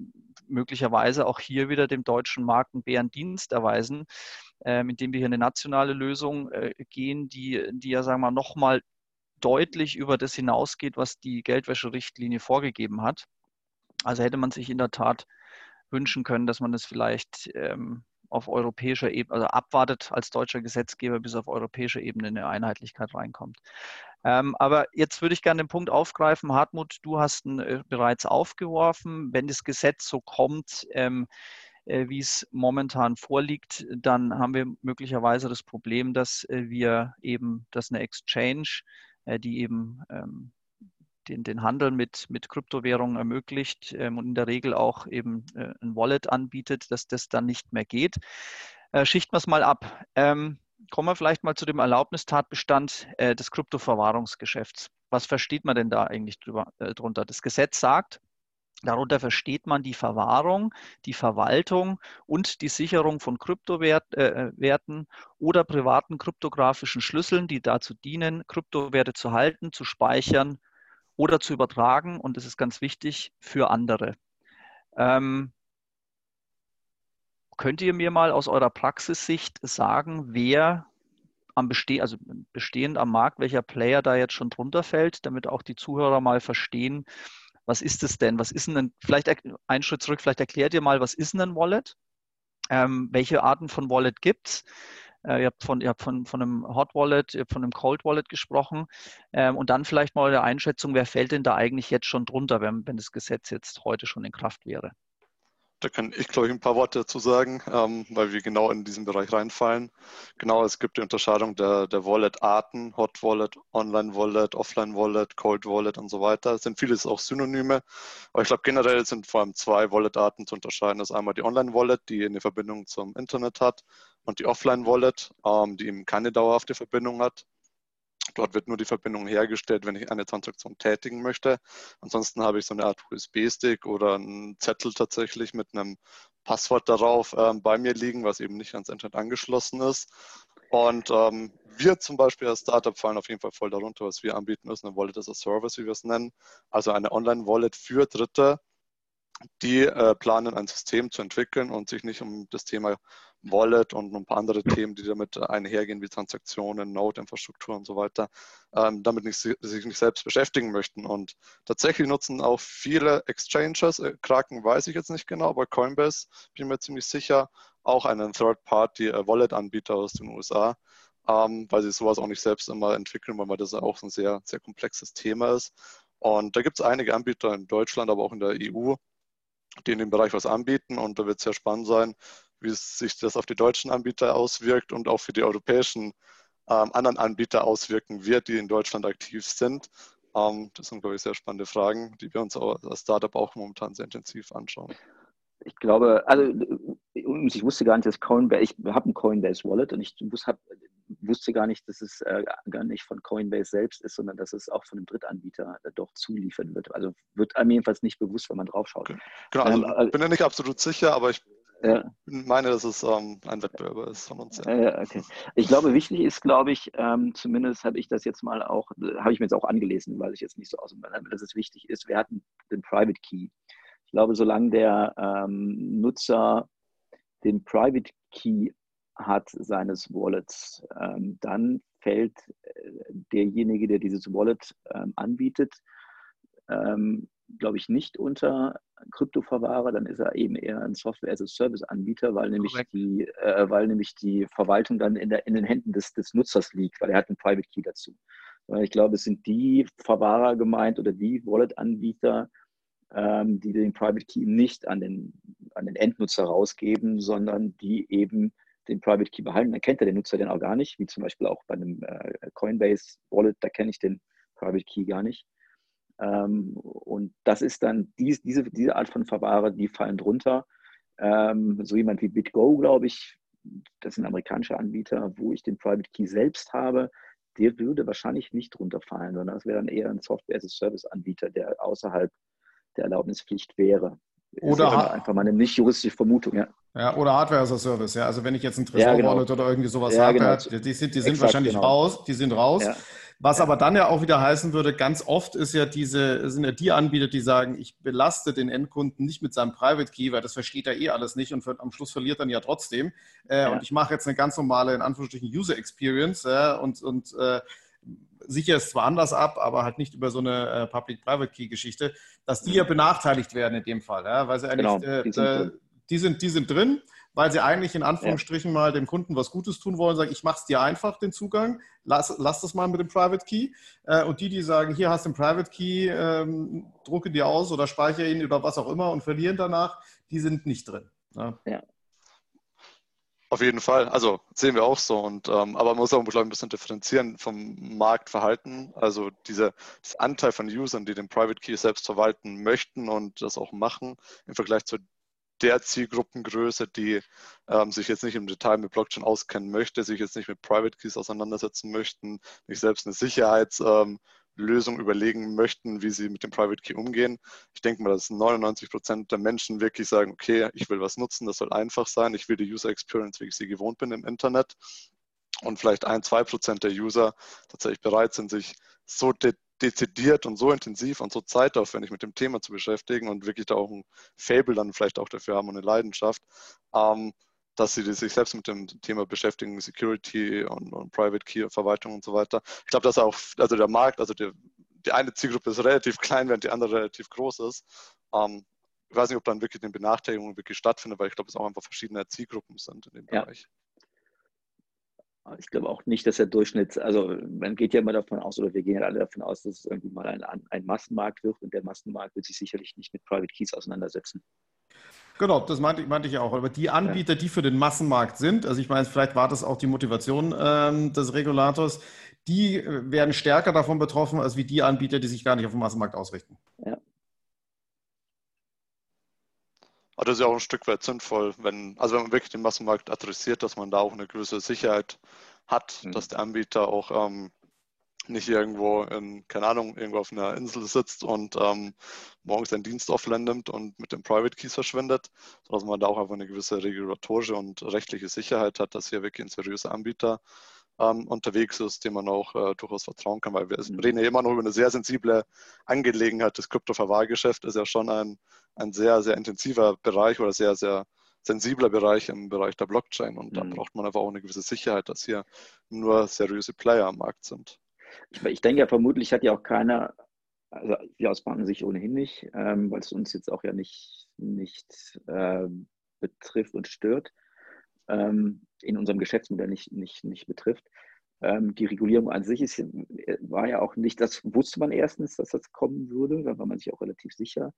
möglicherweise auch hier wieder dem deutschen Markt einen Bärendienst erweisen, ähm, indem wir hier eine nationale Lösung äh, gehen, die, die ja, sagen wir mal, nochmal deutlich über das hinausgeht, was die Geldwäscherichtlinie vorgegeben hat. Also hätte man sich in der Tat wünschen können, dass man das vielleicht ähm, auf europäischer Ebene, also abwartet als deutscher Gesetzgeber, bis auf europäischer Ebene eine Einheitlichkeit reinkommt. Ähm, aber jetzt würde ich gerne den Punkt aufgreifen. Hartmut, du hast ihn äh, bereits aufgeworfen. Wenn das Gesetz so kommt, ähm, äh, wie es momentan vorliegt, dann haben wir möglicherweise das Problem, dass äh, wir eben, dass eine Exchange, äh, die eben ähm, den, den Handel mit, mit Kryptowährungen ermöglicht ähm, und in der Regel auch eben äh, ein Wallet anbietet, dass das dann nicht mehr geht. Äh, schichten wir es mal ab. Ähm, kommen wir vielleicht mal zu dem Erlaubnistatbestand äh, des Kryptoverwahrungsgeschäfts. Was versteht man denn da eigentlich drüber, äh, drunter? Das Gesetz sagt, Darunter versteht man die Verwahrung, die Verwaltung und die Sicherung von Kryptowerten äh, oder privaten kryptografischen Schlüsseln, die dazu dienen, Kryptowerte zu halten, zu speichern oder zu übertragen. Und das ist ganz wichtig für andere. Ähm, könnt ihr mir mal aus eurer Praxissicht sagen, wer am Bestehen, also bestehend am Markt, welcher Player da jetzt schon drunter fällt, damit auch die Zuhörer mal verstehen, was ist es denn? Was ist denn, vielleicht einen Schritt zurück, vielleicht erklärt ihr mal, was ist denn ein Wallet? Ähm, welche Arten von Wallet gibt es? Äh, ihr habt, von, ihr habt von, von einem Hot Wallet, ihr habt von einem Cold Wallet gesprochen. Ähm, und dann vielleicht mal eine Einschätzung, wer fällt denn da eigentlich jetzt schon drunter, wenn, wenn das Gesetz jetzt heute schon in Kraft wäre? Da kann ich, glaube ich, ein paar Worte dazu sagen, ähm, weil wir genau in diesen Bereich reinfallen. Genau, es gibt die Unterscheidung der, der Wallet-Arten, Hot Wallet, Online Wallet, Offline Wallet, Cold Wallet und so weiter. Es sind vieles auch Synonyme, aber ich glaube, generell sind vor allem zwei Wallet-Arten zu unterscheiden. Das ist einmal die Online Wallet, die eine Verbindung zum Internet hat, und die Offline Wallet, ähm, die eben keine dauerhafte Verbindung hat. Dort wird nur die Verbindung hergestellt, wenn ich eine Transaktion tätigen möchte. Ansonsten habe ich so eine Art USB-Stick oder einen Zettel tatsächlich mit einem Passwort darauf ähm, bei mir liegen, was eben nicht ans Internet angeschlossen ist. Und ähm, wir zum Beispiel als Startup fallen auf jeden Fall voll darunter. Was wir anbieten, ist eine Wallet as a Service, wie wir es nennen. Also eine Online-Wallet für Dritte, die äh, planen, ein System zu entwickeln und sich nicht um das Thema Wallet und ein paar andere Themen, die damit einhergehen, wie Transaktionen, Node-Infrastruktur und so weiter, ähm, damit nicht, sich nicht selbst beschäftigen möchten. Und tatsächlich nutzen auch viele Exchanges, äh, Kraken weiß ich jetzt nicht genau, aber Coinbase bin mir ziemlich sicher, auch einen Third-Party-Wallet-Anbieter äh, aus den USA, ähm, weil sie sowas auch nicht selbst immer entwickeln, weil das auch ein sehr, sehr komplexes Thema ist. Und da gibt es einige Anbieter in Deutschland, aber auch in der EU, die in dem Bereich was anbieten. Und da wird es sehr spannend sein, wie sich das auf die deutschen Anbieter auswirkt und auch für die europäischen ähm, anderen Anbieter auswirken wird, die in Deutschland aktiv sind. Ähm, das sind, glaube ich, sehr spannende Fragen, die wir uns als Startup auch momentan sehr intensiv anschauen. Ich glaube, also ich wusste gar nicht, dass Coinbase, ich habe ein Coinbase Wallet und ich hab, wusste gar nicht, dass es äh, gar nicht von Coinbase selbst ist, sondern dass es auch von einem Drittanbieter äh, doch zuliefern wird. Also wird einem jedenfalls nicht bewusst, wenn man drauf schaut. Genau, also ähm, bin ja nicht absolut sicher, aber ich ja. meine, dass es ähm, ein Wettbewerber ist von uns. Ja. okay. Ich glaube, wichtig ist, glaube ich, ähm, zumindest habe ich das jetzt mal auch, habe ich mir jetzt auch angelesen, weil ich jetzt nicht so aus, dass es wichtig ist. Wir hatten den Private Key. Ich glaube, solange der ähm, Nutzer den Private Key hat seines Wallets, ähm, dann fällt äh, derjenige, der dieses Wallet ähm, anbietet, ähm, glaube ich, nicht unter Kryptoverwahrer, dann ist er eben eher ein Software-as-a-Service-Anbieter, weil nämlich die, äh, weil nämlich die Verwaltung dann in, der, in den Händen des, des Nutzers liegt, weil er hat einen Private Key dazu. Ich glaube, es sind die Verwahrer gemeint oder die Wallet-Anbieter, ähm, die den Private Key nicht an den, an den Endnutzer rausgeben, sondern die eben den Private Key behalten. Dann kennt er den Nutzer den auch gar nicht, wie zum Beispiel auch bei einem äh, Coinbase Wallet, da kenne ich den Private Key gar nicht. Ähm, und das ist dann dies, diese, diese Art von Verwahrer, die fallen drunter. Ähm, so jemand wie BitGo, glaube ich, das ist ein amerikanischer Anbieter, wo ich den Private Key selbst habe, der würde wahrscheinlich nicht runterfallen, sondern das wäre dann eher ein Software-as-a-Service-Anbieter, der außerhalb der Erlaubnispflicht wäre. Oder einfach mal eine nicht juristische Vermutung, ja. Ja, oder Hardware as a Service, ja. Also wenn ich jetzt ein Tresor-Wallet ja, genau. oder irgendwie sowas ja, habe, genau. die sind, die sind Exakt, wahrscheinlich genau. raus, die sind raus. Ja. Was aber dann ja auch wieder heißen würde, ganz oft ist ja diese, sind ja die Anbieter, die sagen, ich belaste den Endkunden nicht mit seinem Private Key, weil das versteht er eh alles nicht und für, am Schluss verliert dann ja trotzdem. Äh, ja. Und ich mache jetzt eine ganz normale, in Anführungsstrichen, User Experience äh, und, und äh, sicher ist zwar anders ab, aber halt nicht über so eine äh, Public-Private Key-Geschichte, dass die ja benachteiligt werden in dem Fall, ja, weil sie eigentlich, genau, äh, die, sind die, sind, die sind drin weil sie eigentlich in Anführungsstrichen ja. mal dem Kunden was Gutes tun wollen, sagen, ich mache es dir einfach, den Zugang, lass, lass das mal mit dem Private Key. Äh, und die, die sagen, hier hast du den Private Key, ähm, drucke dir aus oder speichere ihn oder was auch immer und verlieren danach, die sind nicht drin. Ja. ja. Auf jeden Fall, also sehen wir auch so. Und, ähm, aber man muss auch ich, ein bisschen differenzieren vom Marktverhalten. Also dieser Anteil von Usern, die den Private Key selbst verwalten möchten und das auch machen, im Vergleich zu der Zielgruppengröße, die ähm, sich jetzt nicht im Detail mit Blockchain auskennen möchte, sich jetzt nicht mit Private Keys auseinandersetzen möchten, nicht selbst eine Sicherheitslösung ähm, überlegen möchten, wie sie mit dem Private Key umgehen. Ich denke mal, dass 99 Prozent der Menschen wirklich sagen, okay, ich will was nutzen, das soll einfach sein, ich will die User Experience, wie ich sie gewohnt bin im Internet. Und vielleicht ein, zwei Prozent der User tatsächlich bereit sind, sich so dezidiert und so intensiv und so zeitaufwendig mit dem Thema zu beschäftigen und wirklich da auch ein Fable dann vielleicht auch dafür haben und eine Leidenschaft, ähm, dass sie sich selbst mit dem Thema beschäftigen, Security und, und Private Key Verwaltung und so weiter. Ich glaube, dass auch, also der Markt, also die, die eine Zielgruppe ist relativ klein, während die andere relativ groß ist. Ähm, ich weiß nicht, ob dann wirklich eine Benachteiligung wirklich stattfindet, weil ich glaube, es auch einfach verschiedene Zielgruppen sind in dem ja. Bereich. Ich glaube auch nicht, dass der Durchschnitt, also man geht ja immer davon aus, oder wir gehen ja alle davon aus, dass es irgendwie mal ein, ein Massenmarkt wird und der Massenmarkt wird sich sicherlich nicht mit Private Keys auseinandersetzen. Genau, das meinte, meinte ich auch. Aber die Anbieter, ja. die für den Massenmarkt sind, also ich meine, vielleicht war das auch die Motivation ähm, des Regulators, die äh, werden stärker davon betroffen, als wie die Anbieter, die sich gar nicht auf den Massenmarkt ausrichten. Ja. Aber das ist ja auch ein Stück weit sinnvoll, wenn, also wenn man wirklich den Massenmarkt adressiert, dass man da auch eine gewisse Sicherheit hat, mhm. dass der Anbieter auch ähm, nicht irgendwo in, keine Ahnung, irgendwo auf einer Insel sitzt und ähm, morgens seinen Dienst offline nimmt und mit dem Private Keys verschwindet, sondern dass man da auch einfach eine gewisse regulatorische und rechtliche Sicherheit hat, dass hier wirklich ein seriöser Anbieter ähm, unterwegs ist, dem man auch äh, durchaus vertrauen kann, weil wir mhm. reden ja immer noch über eine sehr sensible Angelegenheit. Das Kryptoverwahrgeschäft ist ja schon ein, ein sehr, sehr intensiver Bereich oder sehr, sehr sensibler Bereich im Bereich der Blockchain und mhm. da braucht man einfach auch eine gewisse Sicherheit, dass hier nur seriöse Player am Markt sind. Ich, ich denke ja, vermutlich hat ja auch keiner, also wir aus Bankensicht ohnehin nicht, ähm, weil es uns jetzt auch ja nicht, nicht äh, betrifft und stört, ähm, in unserem Geschäftsmodell nicht, nicht, nicht betrifft. Ähm, die Regulierung an sich ist, war ja auch nicht, das wusste man erstens, dass das kommen würde, da war man sich auch relativ sicher.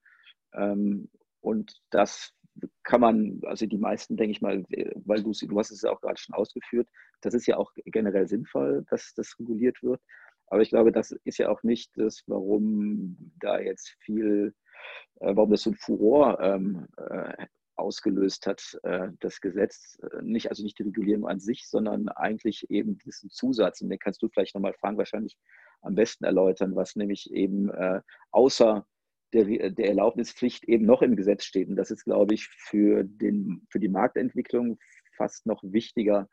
Ähm, und das kann man, also die meisten, denke ich mal, weil du, du hast es ja auch gerade schon ausgeführt, das ist ja auch generell sinnvoll, dass das reguliert wird. Aber ich glaube, das ist ja auch nicht das, warum da jetzt viel, äh, warum das so ein Furor ähm, äh, ausgelöst hat, äh, das Gesetz. Äh, nicht, also nicht die Regulierung an sich, sondern eigentlich eben diesen Zusatz. Und den kannst du vielleicht nochmal, Frank, wahrscheinlich am besten erläutern, was nämlich eben äh, außer der, der Erlaubnispflicht eben noch im Gesetz steht. Und das ist, glaube ich, für, den, für die Marktentwicklung fast noch wichtiger,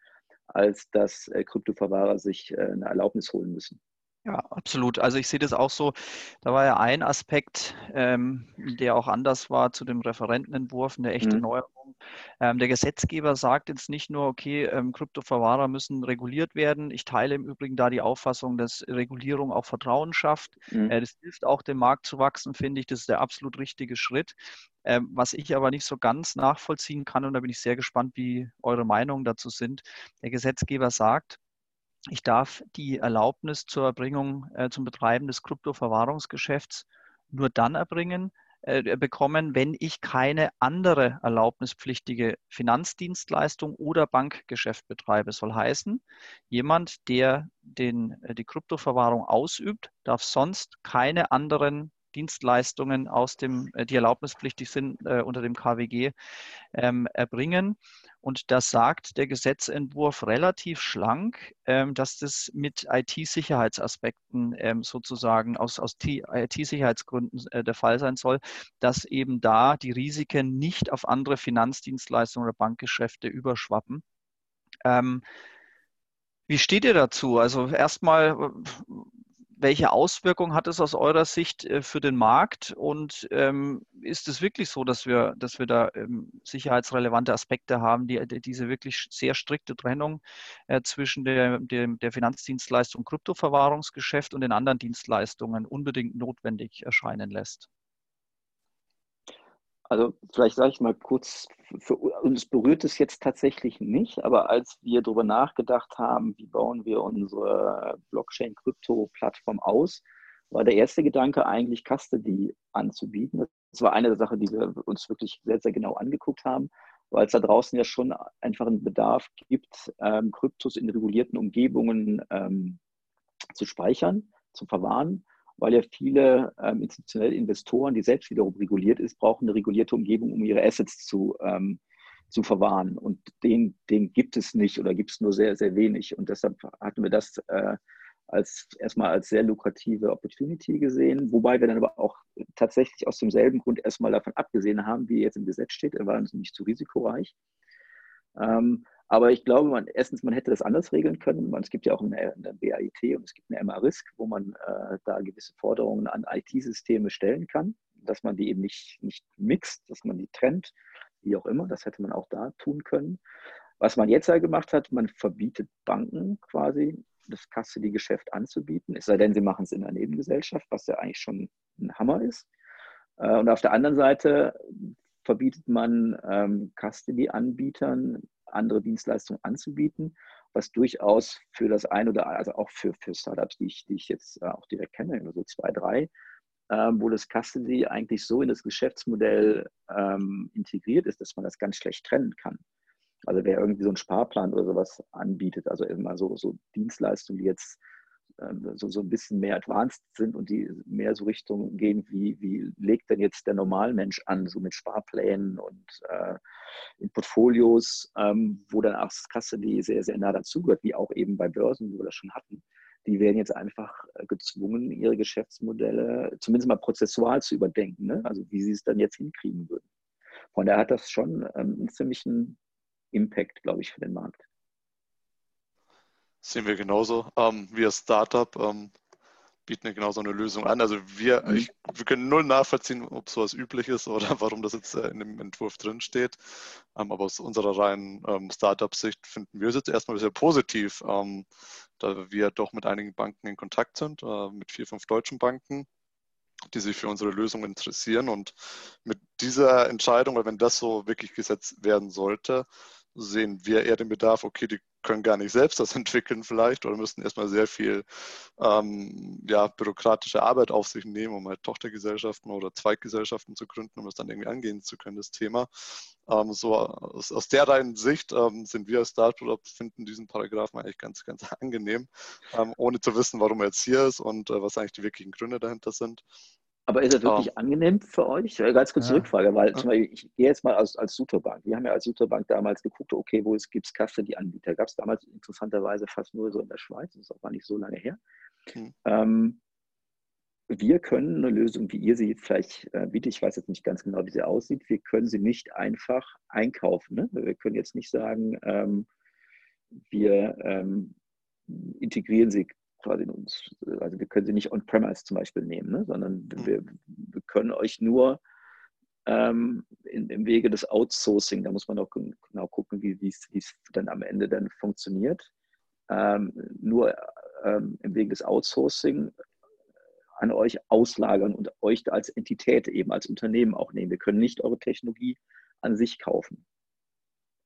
als dass Kryptoverwahrer sich eine Erlaubnis holen müssen. Ja, absolut. Also ich sehe das auch so. Da war ja ein Aspekt, ähm, der auch anders war zu dem Referentenentwurf, eine echte mhm. Neuerung, Ähm, der Gesetzgeber sagt jetzt nicht nur, okay, ähm, Kryptoverwahrer müssen reguliert werden. Ich teile im Übrigen da die Auffassung, dass Regulierung auch Vertrauen schafft. Mhm. Äh, das hilft auch dem Markt zu wachsen, finde ich. Das ist der absolut richtige Schritt. Ähm, was ich aber nicht so ganz nachvollziehen kann, und da bin ich sehr gespannt, wie eure Meinungen dazu sind. Der Gesetzgeber sagt, ich darf die Erlaubnis zur Erbringung, äh, zum Betreiben des Kryptoverwahrungsgeschäfts nur dann erbringen, äh, bekommen, wenn ich keine andere erlaubnispflichtige Finanzdienstleistung oder Bankgeschäft betreibe. Soll heißen, jemand, der den, äh, die Kryptoverwahrung ausübt, darf sonst keine anderen Dienstleistungen aus dem, äh, die erlaubnispflichtig sind äh, unter dem KWG, ähm, erbringen. Und das sagt der Gesetzentwurf relativ schlank, ähm, dass das mit IT-Sicherheitsaspekten ähm, sozusagen aus, aus IT-Sicherheitsgründen äh, der Fall sein soll, dass eben da die Risiken nicht auf andere Finanzdienstleistungen oder Bankgeschäfte überschwappen. Ähm, wie steht ihr dazu? Also erstmal, welche Auswirkungen hat es aus eurer Sicht äh, für den Markt? Und ähm, ist es wirklich so, dass wir, dass wir da ähm, sicherheitsrelevante Aspekte haben, die, die, diese wirklich sehr strikte Trennung äh, zwischen der, der, der Finanzdienstleistung Kryptoverwahrungsgeschäft und den anderen Dienstleistungen unbedingt notwendig erscheinen lässt? Also vielleicht sage ich mal kurz, für uns berührt es jetzt tatsächlich nicht, aber als wir darüber nachgedacht haben, wie bauen wir unsere Blockchain-Krypto-Plattform aus, war der erste Gedanke eigentlich Custody anzubieten. Das war eine der Sachen, die wir uns wirklich sehr, sehr genau angeguckt haben, weil es da draußen ja schon einfach einen Bedarf gibt, ähm, Kryptos in regulierten Umgebungen ähm, zu speichern, zu verwahren weil ja viele ähm, institutionelle Investoren, die selbst wiederum reguliert ist, brauchen eine regulierte Umgebung, um ihre Assets zu, ähm, zu verwahren. Und den, den gibt es nicht oder gibt es nur sehr, sehr wenig. Und deshalb hatten wir das äh, als erstmal als sehr lukrative Opportunity gesehen, wobei wir dann aber auch tatsächlich aus demselben Grund erstmal davon abgesehen haben, wie jetzt im Gesetz steht, er war uns nicht zu risikoreich. Ähm, aber ich glaube, man, erstens, man hätte das anders regeln können. Man, es gibt ja auch eine, eine BAIT und es gibt eine MA-Risk, wo man äh, da gewisse Forderungen an IT-Systeme stellen kann, dass man die eben nicht, nicht mixt, dass man die trennt, wie auch immer. Das hätte man auch da tun können. Was man jetzt ja gemacht hat, man verbietet Banken quasi, das Custody-Geschäft anzubieten, es sei denn, sie machen es in einer Nebengesellschaft, was ja eigentlich schon ein Hammer ist. Äh, und auf der anderen Seite verbietet man ähm, Custody-Anbietern andere Dienstleistungen anzubieten, was durchaus für das ein oder also auch für, für Startups, die ich, die ich jetzt äh, auch direkt kenne, so zwei, drei, ähm, wo das Custody eigentlich so in das Geschäftsmodell ähm, integriert ist, dass man das ganz schlecht trennen kann. Also wer irgendwie so einen Sparplan oder sowas anbietet, also immer so, so Dienstleistungen, die jetzt so, so ein bisschen mehr advanced sind und die mehr so Richtung gehen, wie, wie legt denn jetzt der Normalmensch an, so mit Sparplänen und äh, in Portfolios, ähm, wo dann auch Kasse die sehr, sehr nah dazugehört, wie auch eben bei Börsen, wo wir das schon hatten. Die werden jetzt einfach äh, gezwungen, ihre Geschäftsmodelle zumindest mal prozessual zu überdenken, ne? also wie sie es dann jetzt hinkriegen würden. Von daher hat das schon ähm, einen ziemlichen Impact, glaube ich, für den Markt. Sehen wir genauso. Ähm, wir Startup ähm, bieten genauso eine Lösung an. Also wir, mhm. ich, wir können null nachvollziehen, ob sowas üblich ist oder warum das jetzt äh, in dem Entwurf drin steht. Ähm, aber aus unserer reinen ähm, Startup-Sicht finden wir es jetzt erstmal sehr positiv, ähm, da wir doch mit einigen Banken in Kontakt sind, äh, mit vier, fünf deutschen Banken die sich für unsere Lösung interessieren. Und mit dieser Entscheidung, oder wenn das so wirklich gesetzt werden sollte, sehen wir eher den Bedarf, okay, die können gar nicht selbst das entwickeln vielleicht oder müssten erstmal sehr viel ähm, ja, bürokratische Arbeit auf sich nehmen, um halt Tochtergesellschaften oder Zweiggesellschaften zu gründen, um es dann irgendwie angehen zu können, das Thema. Ähm, so aus, aus der reinen Sicht ähm, sind wir als Startup finden diesen Paragraphen eigentlich ganz, ganz angenehm, ähm, ohne zu wissen, warum er jetzt hier ist und äh, was eigentlich die wirklichen Gründe dahinter sind. Aber ist er wirklich oh. angenehm für euch? Ganz kurze ja. Rückfrage, weil zum Beispiel, ich gehe jetzt mal als, als Superbank. Wir haben ja als Superbank damals geguckt, okay, wo gibt es Custody-Anbieter? Gab es damals interessanterweise fast nur so in der Schweiz, das ist auch gar nicht so lange her. Hm. Ähm, wir können eine Lösung, wie ihr sie vielleicht äh, bietet, ich weiß jetzt nicht ganz genau, wie sie aussieht, wir können sie nicht einfach einkaufen. Ne? Wir können jetzt nicht sagen, ähm, wir ähm, integrieren sie quasi uns, also wir können sie nicht on-premise zum Beispiel nehmen, ne? sondern mhm. wir, wir, können euch nur ähm, in, im Wege des Outsourcing. Da muss man auch genau gucken, wie es dann am Ende dann funktioniert. Ähm, nur ähm, im Wege des Outsourcing an euch auslagern und euch als Entität eben als Unternehmen auch nehmen. Wir können nicht eure Technologie an sich kaufen.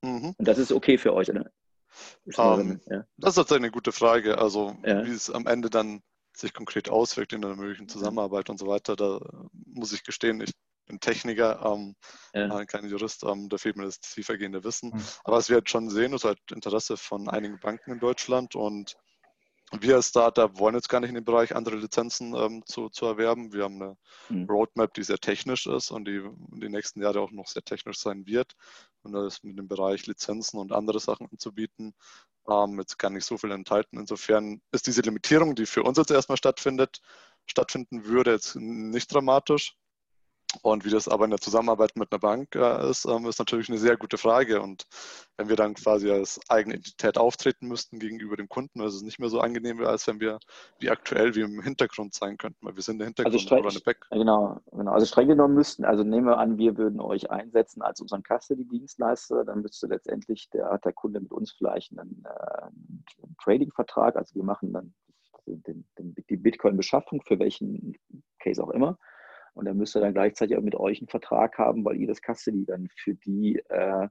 Mhm. Und das ist okay für euch, oder? Ähm, ja. Das ist tatsächlich eine gute Frage. Also ja. wie es am Ende dann sich konkret auswirkt in der möglichen Zusammenarbeit und so weiter, da muss ich gestehen, ich bin Techniker, ähm, ja. kein Jurist, ähm, da fehlt mir das tiefergehende Wissen. Mhm. Aber was wir jetzt schon sehen, ist halt Interesse von einigen Banken in Deutschland und wir als Startup wollen jetzt gar nicht in den Bereich andere Lizenzen ähm, zu, zu erwerben. Wir haben eine mhm. Roadmap, die sehr technisch ist und die in den nächsten Jahren auch noch sehr technisch sein wird. Und das mit dem Bereich Lizenzen und andere Sachen anzubieten, ähm, jetzt gar nicht so viel enthalten. Insofern ist diese Limitierung, die für uns jetzt erstmal stattfindet, stattfinden würde, jetzt nicht dramatisch. Und wie das aber in der Zusammenarbeit mit einer Bank äh, ist, ähm, ist natürlich eine sehr gute Frage. Und wenn wir dann quasi als eigene Identität auftreten müssten gegenüber dem Kunden, ist es nicht mehr so angenehm, als wenn wir wie aktuell wie im Hintergrund sein könnten, weil wir sind der Hintergrund also streng, oder eine Back. Genau, genau. Also streng genommen müssten, also nehmen wir an, wir würden euch einsetzen als unseren Custody-Dienstleister, dann müsste letztendlich der, der Kunde mit uns vielleicht einen, äh, einen Trading-Vertrag, also wir machen dann den, den, die Bitcoin-Beschaffung für welchen Case auch immer. Und er müsste dann gleichzeitig auch mit euch einen Vertrag haben, weil ihr das Custody dann für die äh,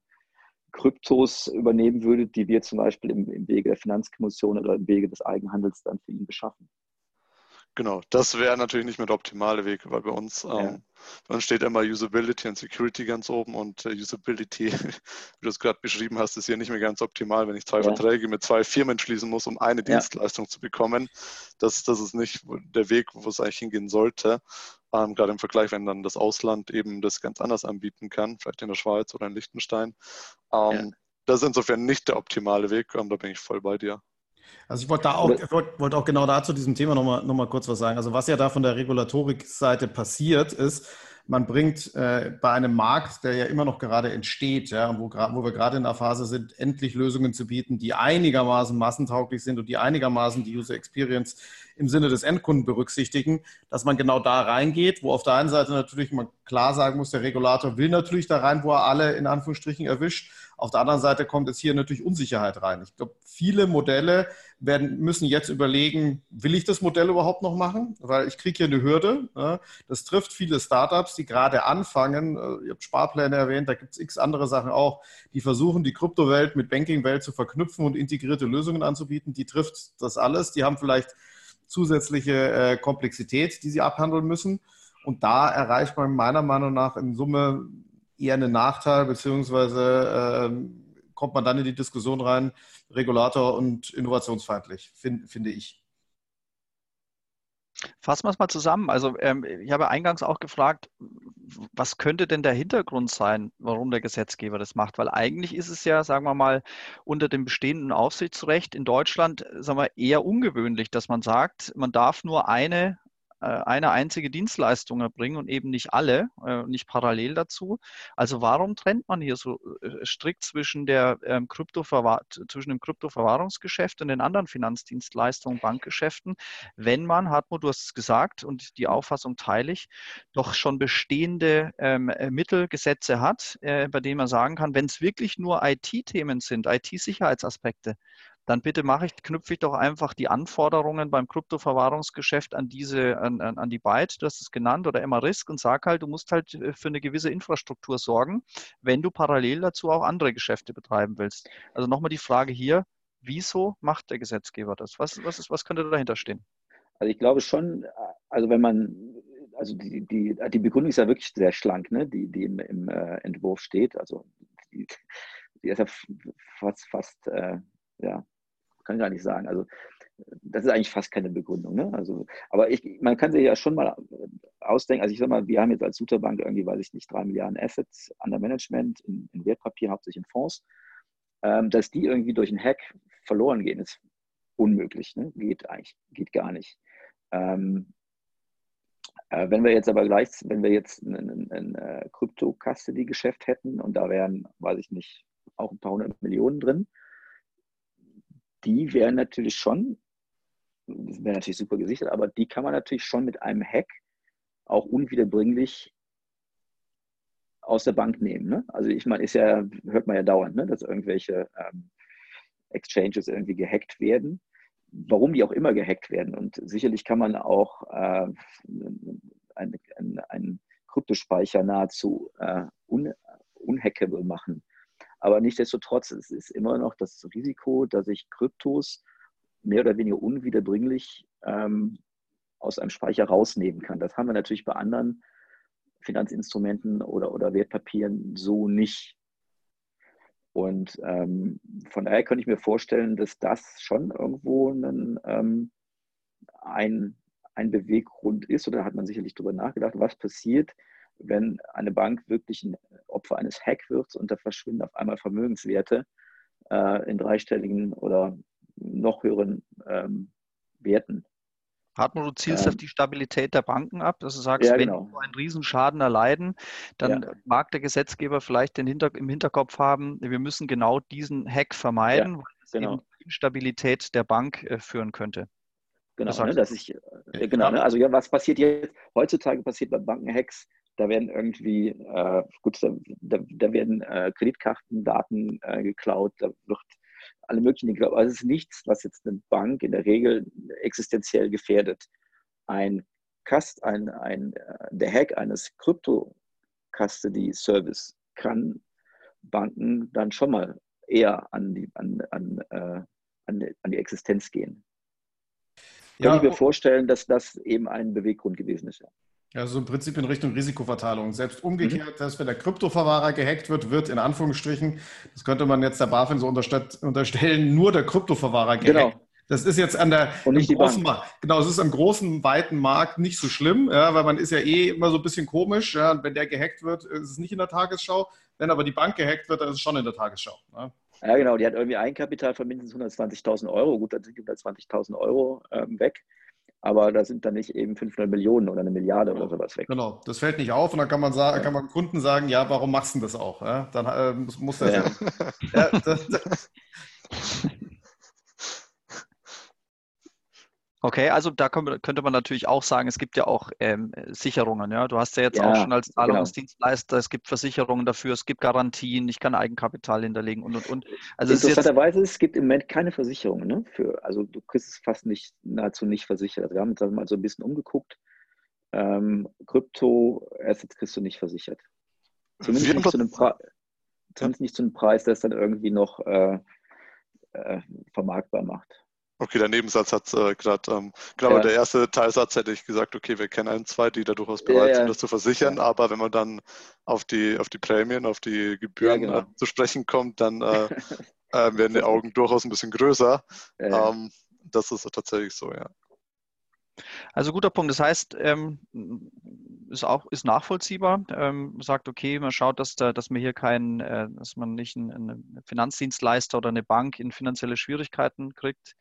Kryptos übernehmen würdet, die wir zum Beispiel im, im Wege der Finanzkommission oder im Wege des Eigenhandels dann für ihn beschaffen. Genau, das wäre natürlich nicht mehr der optimale Weg, weil bei uns, ja. ähm, bei uns steht immer Usability und Security ganz oben und äh, Usability, wie du es gerade beschrieben hast, ist hier nicht mehr ganz optimal, wenn ich zwei ja. Verträge mit zwei Firmen schließen muss, um eine ja. Dienstleistung zu bekommen. Das, das ist nicht der Weg, wo es eigentlich hingehen sollte. Ähm, gerade im Vergleich, wenn dann das Ausland eben das ganz anders anbieten kann, vielleicht in der Schweiz oder in Liechtenstein. Ähm, das ist insofern nicht der optimale Weg, ähm, da bin ich voll bei dir. Also ich wollte da auch, wollte, wollte auch genau dazu diesem Thema nochmal noch mal kurz was sagen. Also was ja da von der Regulatorik-Seite passiert ist, man bringt äh, bei einem Markt, der ja immer noch gerade entsteht, ja, und wo, wo wir gerade in der Phase sind, endlich Lösungen zu bieten, die einigermaßen massentauglich sind und die einigermaßen die User Experience im Sinne des Endkunden berücksichtigen, dass man genau da reingeht, wo auf der einen Seite natürlich man klar sagen muss, der Regulator will natürlich da rein, wo er alle in Anführungsstrichen erwischt. Auf der anderen Seite kommt jetzt hier natürlich Unsicherheit rein. Ich glaube, viele Modelle werden, müssen jetzt überlegen, will ich das Modell überhaupt noch machen? Weil ich kriege hier eine Hürde. Ja. Das trifft viele Startups, die gerade anfangen. Äh, ihr habt Sparpläne erwähnt, da gibt es x andere Sachen auch, die versuchen, die Kryptowelt mit Banking-Welt zu verknüpfen und integrierte Lösungen anzubieten. Die trifft das alles. Die haben vielleicht zusätzliche äh, Komplexität, die sie abhandeln müssen. Und da erreicht man meiner Meinung nach in Summe eher einen Nachteil, beziehungsweise äh, kommt man dann in die Diskussion rein, Regulator und innovationsfeindlich, find, finde ich. Fassen wir es mal zusammen. Also ähm, ich habe eingangs auch gefragt, was könnte denn der Hintergrund sein, warum der Gesetzgeber das macht? Weil eigentlich ist es ja, sagen wir mal, unter dem bestehenden Aufsichtsrecht in Deutschland, sagen wir, eher ungewöhnlich, dass man sagt, man darf nur eine eine einzige Dienstleistung erbringen und eben nicht alle, äh, nicht parallel dazu. Also warum trennt man hier so äh, strikt zwischen, der, ähm, zwischen dem Kryptoverwahrungsgeschäft und den anderen Finanzdienstleistungen, Bankgeschäften, wenn man, Hartmut, du hast es gesagt und die Auffassung teile ich, doch schon bestehende ähm, Mittelgesetze hat, äh, bei denen man sagen kann, wenn es wirklich nur IT-Themen sind, IT-Sicherheitsaspekte, dann bitte mache ich, knüpfe ich doch einfach die Anforderungen beim Kryptoverwahrungsgeschäft an diese, an, an, an die Byte, du hast es genannt, oder MRISC und sag halt, du musst halt äh, für eine gewisse Infrastruktur sorgen, wenn du parallel dazu auch andere Geschäfte betreiben willst. Also nochmal die Frage hier, wieso macht der Gesetzgeber das? Was, was, ist, was könnte dahinter stehen? Also ich glaube schon, also wenn man, also die, die, die Begründung ist ja wirklich sehr schlank, ne? die, die im, im äh, Entwurf steht. Also die, die ist ja fast, fast äh, ja, kann gar nicht sagen. Also das ist eigentlich fast keine Begründung. Ne? Also, aber ich, man kann sich ja schon mal ausdenken, also ich sag mal, wir haben jetzt als Suterbank irgendwie, weiß ich nicht, drei Milliarden Assets under Management in, in Wertpapier, hauptsächlich in Fonds. Ähm, dass die irgendwie durch einen Hack verloren gehen, ist unmöglich. Ne? Geht eigentlich, geht gar nicht. Ähm, äh, wenn wir jetzt aber gleich, wenn wir jetzt ein, äh, Crypto-Custody-Geschäft hätten und da wären, weiß ich nicht, auch ein paar hundert Millionen drin, die wären natürlich schon, wäre natürlich super gesichert, aber die kann man natürlich schon mit einem Hack auch unwiederbringlich aus der Bank nehmen. Ne? Also ich meine, ist ja, hört man ja dauernd, ne? dass irgendwelche ähm, Exchanges irgendwie gehackt werden. Warum die auch immer gehackt werden. Und sicherlich kann man auch äh, einen ein Kryptospeicher nahezu äh, un, unhackable machen. Aber nichtsdestotrotz es ist immer noch das Risiko, dass ich Kryptos mehr oder weniger unwiederbringlich ähm, aus einem Speicher rausnehmen kann. Das haben wir natürlich bei anderen Finanzinstrumenten oder, oder Wertpapieren so nicht. Und ähm, von daher könnte ich mir vorstellen, dass das schon irgendwo einen, ähm, ein, ein Beweggrund ist, oder hat man sicherlich darüber nachgedacht, was passiert, wenn eine Bank wirklich ein Opfer eines Hack wird und da verschwinden auf einmal Vermögenswerte äh, in dreistelligen oder noch höheren ähm, Werten. Hartmut, du zielst ähm, auf die Stabilität der Banken ab, dass du sagst, ja, wenn genau. die einen Riesenschaden erleiden, dann ja. mag der Gesetzgeber vielleicht den Hinter im Hinterkopf haben, wir müssen genau diesen Hack vermeiden, ja, weil es genau. eben die Instabilität der Bank äh, führen könnte. Genau, das ne, dass ich, äh, genau, ne, also ja, was passiert jetzt? Heutzutage passiert bei Bankenhacks, da werden irgendwie, äh, gut, da, da werden äh, Kreditkartendaten äh, geklaut, da wird alle möglichen Dinge. Aber es ist nichts, was jetzt eine Bank in der Regel existenziell gefährdet. Ein Cust, ein, ein, äh, der Hack eines Crypto-Custody-Service kann Banken dann schon mal eher an die, an, an, äh, an, die, Existenz gehen. Ja, Kann ich mir vorstellen, dass das eben ein Beweggrund gewesen ist. Ja. Also im Prinzip in Richtung Risikoverteilung. Selbst umgekehrt, mhm. dass wenn der Kryptoverwahrer gehackt wird, wird in Anführungsstrichen, das könnte man jetzt der BaFin so unterstellen, nur der Kryptoverwahrer gehackt. Genau. Das ist jetzt an der großen Markt. Genau, es ist am großen, weiten Markt nicht so schlimm, ja, weil man ist ja eh immer so ein bisschen komisch. Ja, und wenn der gehackt wird, ist es nicht in der Tagesschau. Wenn aber die Bank gehackt wird, dann ist es schon in der Tagesschau. Ja. Ja, genau. Die hat irgendwie Eigenkapital von mindestens 120.000 Euro. Gut, dann sind 120.000 Euro ähm, weg aber da sind dann nicht eben 500 Millionen oder eine Milliarde oder sowas weg. Genau, das fällt nicht auf und dann kann man sagen, kann man Kunden sagen, ja, warum machst du das auch? Ja, dann äh, muss, muss das. Ja. ja das, das. Okay, also da könnte man natürlich auch sagen, es gibt ja auch ähm, Sicherungen. Ja? Du hast ja jetzt ja, auch schon als genau. Zahlungsdienstleister, genau. es gibt Versicherungen dafür, es gibt Garantien, ich kann Eigenkapital hinterlegen und und und. Also Interessanterweise, es, es gibt im Moment keine Versicherungen. Ne? Für, also du kriegst es fast nicht, nahezu nicht versichert. Also wir haben uns mal so ein bisschen umgeguckt. Ähm, Krypto-Assets kriegst du nicht versichert. Zumindest nicht, zu einem zumindest nicht zu einem Preis, der es dann irgendwie noch äh, äh, vermarktbar macht. Okay, der Nebensatz hat äh, gerade, ähm, genau, ja. der erste Teilsatz hätte ich gesagt, okay, wir kennen ein, zwei, die da durchaus bereit ja, sind, das zu versichern, aber wenn man dann auf die, auf die Prämien, auf die Gebühren genau. äh, zu sprechen kommt, dann äh, äh werden die Augen durchaus ein bisschen größer. Ähm, das ist tatsächlich so, ja. Also guter Punkt. Das heißt, ähm, ist auch ist nachvollziehbar. Ähm, sagt, okay, man schaut, dass, da, dass man hier keinen, äh, dass man nicht einen, Finanzdienstleister oder eine Bank in finanzielle Schwierigkeiten kriegt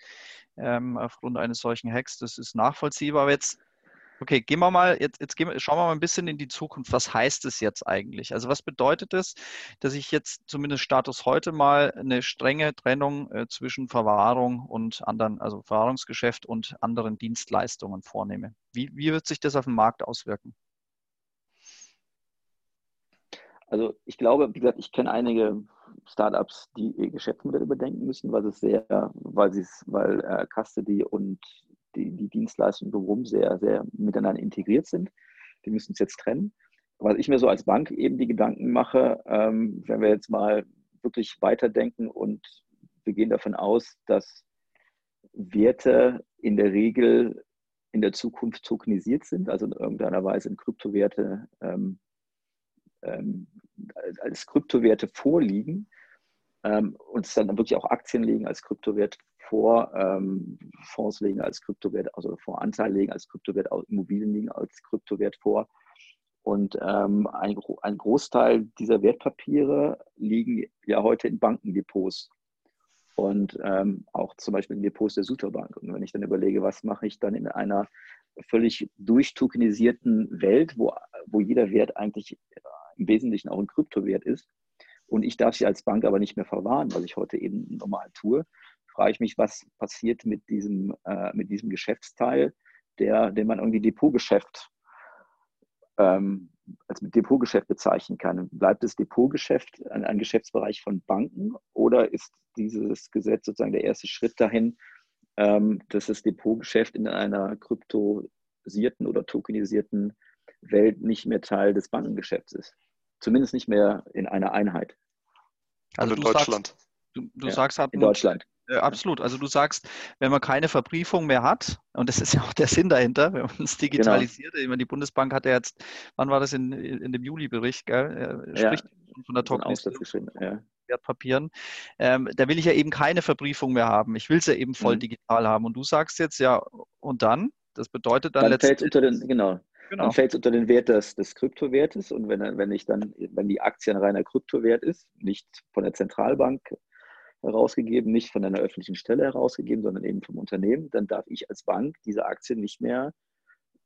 ähm, aufgrund eines solchen Hacks. Das ist nachvollziehbar. Aber jetzt Okay, gehen wir mal, jetzt, jetzt gehen schauen wir mal ein bisschen in die Zukunft. Was heißt es jetzt eigentlich? Also was bedeutet es, dass ich jetzt zumindest Status heute mal eine strenge Trennung äh, zwischen Verwahrung und anderen, also Verwahrungsgeschäft und anderen Dienstleistungen vornehme? Wie, wie wird sich das auf den Markt auswirken? Also ich glaube, wie gesagt, ich kenne einige Startups, die ihr Geschäftsmodell überdenken müssen, weil es sehr, weil sie es, weil äh, Custody und die, die Dienstleistungen drumherum sehr, sehr miteinander integriert sind. Die müssen es jetzt trennen. Was ich mir so als Bank eben die Gedanken mache, ähm, wenn wir jetzt mal wirklich weiterdenken und wir gehen davon aus, dass Werte in der Regel in der Zukunft tokenisiert sind, also in irgendeiner Weise in Kryptowerte ähm, ähm, als Kryptowerte vorliegen, ähm, uns dann wirklich auch Aktien legen als Kryptowert vor, ähm, Fonds legen als Kryptowert, also Fondsanteil legen als Kryptowert, Immobilien liegen als Kryptowert vor. Und ähm, ein, ein, Großteil dieser Wertpapiere liegen ja heute in Bankendepots und ähm, auch zum Beispiel in Depots der Suterbank. Und wenn ich dann überlege, was mache ich dann in einer völlig durchtokenisierten Welt, wo, wo jeder Wert eigentlich im Wesentlichen auch ein Kryptowert ist, und ich darf sie als Bank aber nicht mehr verwahren, was ich heute eben normal tue, frage ich mich, was passiert mit diesem, äh, mit diesem Geschäftsteil, der, den man irgendwie Depotgeschäft ähm, als Depotgeschäft bezeichnen kann. Bleibt das Depotgeschäft ein, ein Geschäftsbereich von Banken oder ist dieses Gesetz sozusagen der erste Schritt dahin, ähm, dass das Depotgeschäft in einer kryptosierten oder tokenisierten Welt nicht mehr Teil des Bankengeschäfts ist? Zumindest nicht mehr in einer Einheit. Also, also in Deutschland. Sagst, du, du ja, sagst, in Deutschland. Äh, absolut. Also du sagst, wenn man keine Verbriefung mehr hat, und das ist ja auch der Sinn dahinter, wenn man es digitalisiert, genau. ich meine, die Bundesbank hat ja jetzt, wann war das in, in dem Juli-Bericht, gell? Er spricht ja, von der Tokenisierung ja. Wertpapieren. Ähm, da will ich ja eben keine Verbriefung mehr haben. Ich will es ja eben voll mhm. digital haben. Und du sagst jetzt, ja, und dann? Das bedeutet dann, dann letztendlich. Unter den, genau. Genau. Dann fällt es unter den Wert des, des Kryptowertes und wenn, wenn ich dann, wenn die Aktie ein reiner Kryptowert ist, nicht von der Zentralbank herausgegeben, nicht von einer öffentlichen Stelle herausgegeben, sondern eben vom Unternehmen, dann darf ich als Bank diese Aktie nicht mehr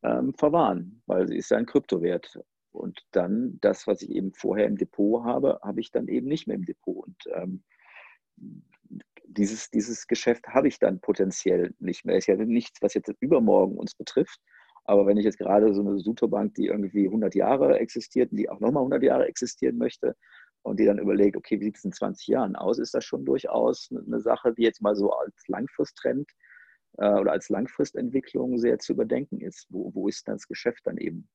ähm, verwahren, weil sie ist ja ein Kryptowert. Und dann das, was ich eben vorher im Depot habe, habe ich dann eben nicht mehr im Depot. Und ähm, dieses, dieses Geschäft habe ich dann potenziell nicht mehr. Ist ja nichts, was jetzt übermorgen uns betrifft. Aber wenn ich jetzt gerade so eine Sutobank, die irgendwie 100 Jahre existiert und die auch nochmal 100 Jahre existieren möchte, und die dann überlegt, okay, wie sieht es in 20 Jahren aus, ist das schon durchaus eine Sache, die jetzt mal so als Langfristtrend äh, oder als Langfristentwicklung sehr zu überdenken ist. Wo, wo ist das Geschäft dann eben?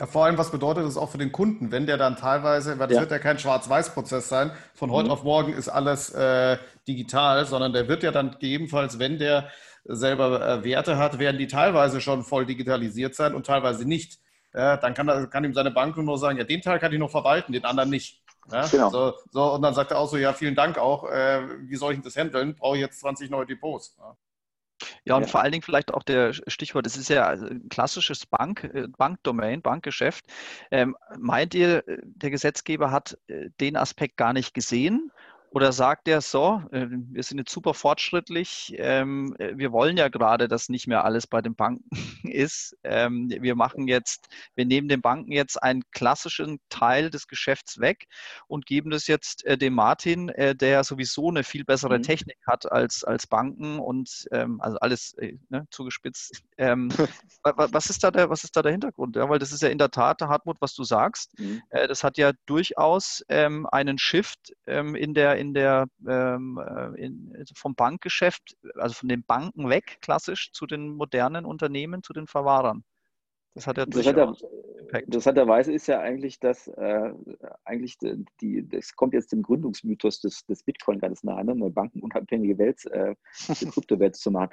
Ja, vor allem, was bedeutet das auch für den Kunden, wenn der dann teilweise, weil das ja. wird ja kein Schwarz-Weiß-Prozess sein, von heute mhm. auf morgen ist alles äh, digital, sondern der wird ja dann gegebenenfalls, wenn der selber äh, Werte hat, werden die teilweise schon voll digitalisiert sein und teilweise nicht. Ja, dann kann, kann ihm seine Bank nur sagen, ja, den Teil kann ich noch verwalten, den anderen nicht. Ja, genau. So, so, und dann sagt er auch so, ja, vielen Dank auch. Äh, wie soll ich das handeln? Brauche ich jetzt 20 neue Depots. Ja. Ja, und ja. vor allen Dingen vielleicht auch der Stichwort, das ist ja ein klassisches Bank, äh, Bankdomain, Bankgeschäft. Ähm, meint ihr, der Gesetzgeber hat äh, den Aspekt gar nicht gesehen oder sagt er so, äh, wir sind jetzt super fortschrittlich, ähm, äh, wir wollen ja gerade, dass nicht mehr alles bei den Banken ist. Ähm, wir machen jetzt, wir nehmen den Banken jetzt einen klassischen Teil des Geschäfts weg und geben das jetzt äh, dem Martin, der sowieso eine viel bessere mhm. Technik hat als, als Banken und ähm, also alles ne, zugespitzt. was, ist da der, was ist da der Hintergrund? Ja, weil das ist ja in der Tat, Hartmut, was du sagst. Mhm. das hat ja durchaus einen Shift in der in der ähm, äh, in, also vom Bankgeschäft, also von den Banken weg, klassisch, zu den modernen Unternehmen, zu den Verwahrern. Das hat ja durchaus Interessanterweise ist ja eigentlich, dass äh, eigentlich die, das kommt jetzt dem Gründungsmythos des, des Bitcoin ganz nah an, ne? eine bankenunabhängige Welt, äh, eine Kryptowelt zu machen.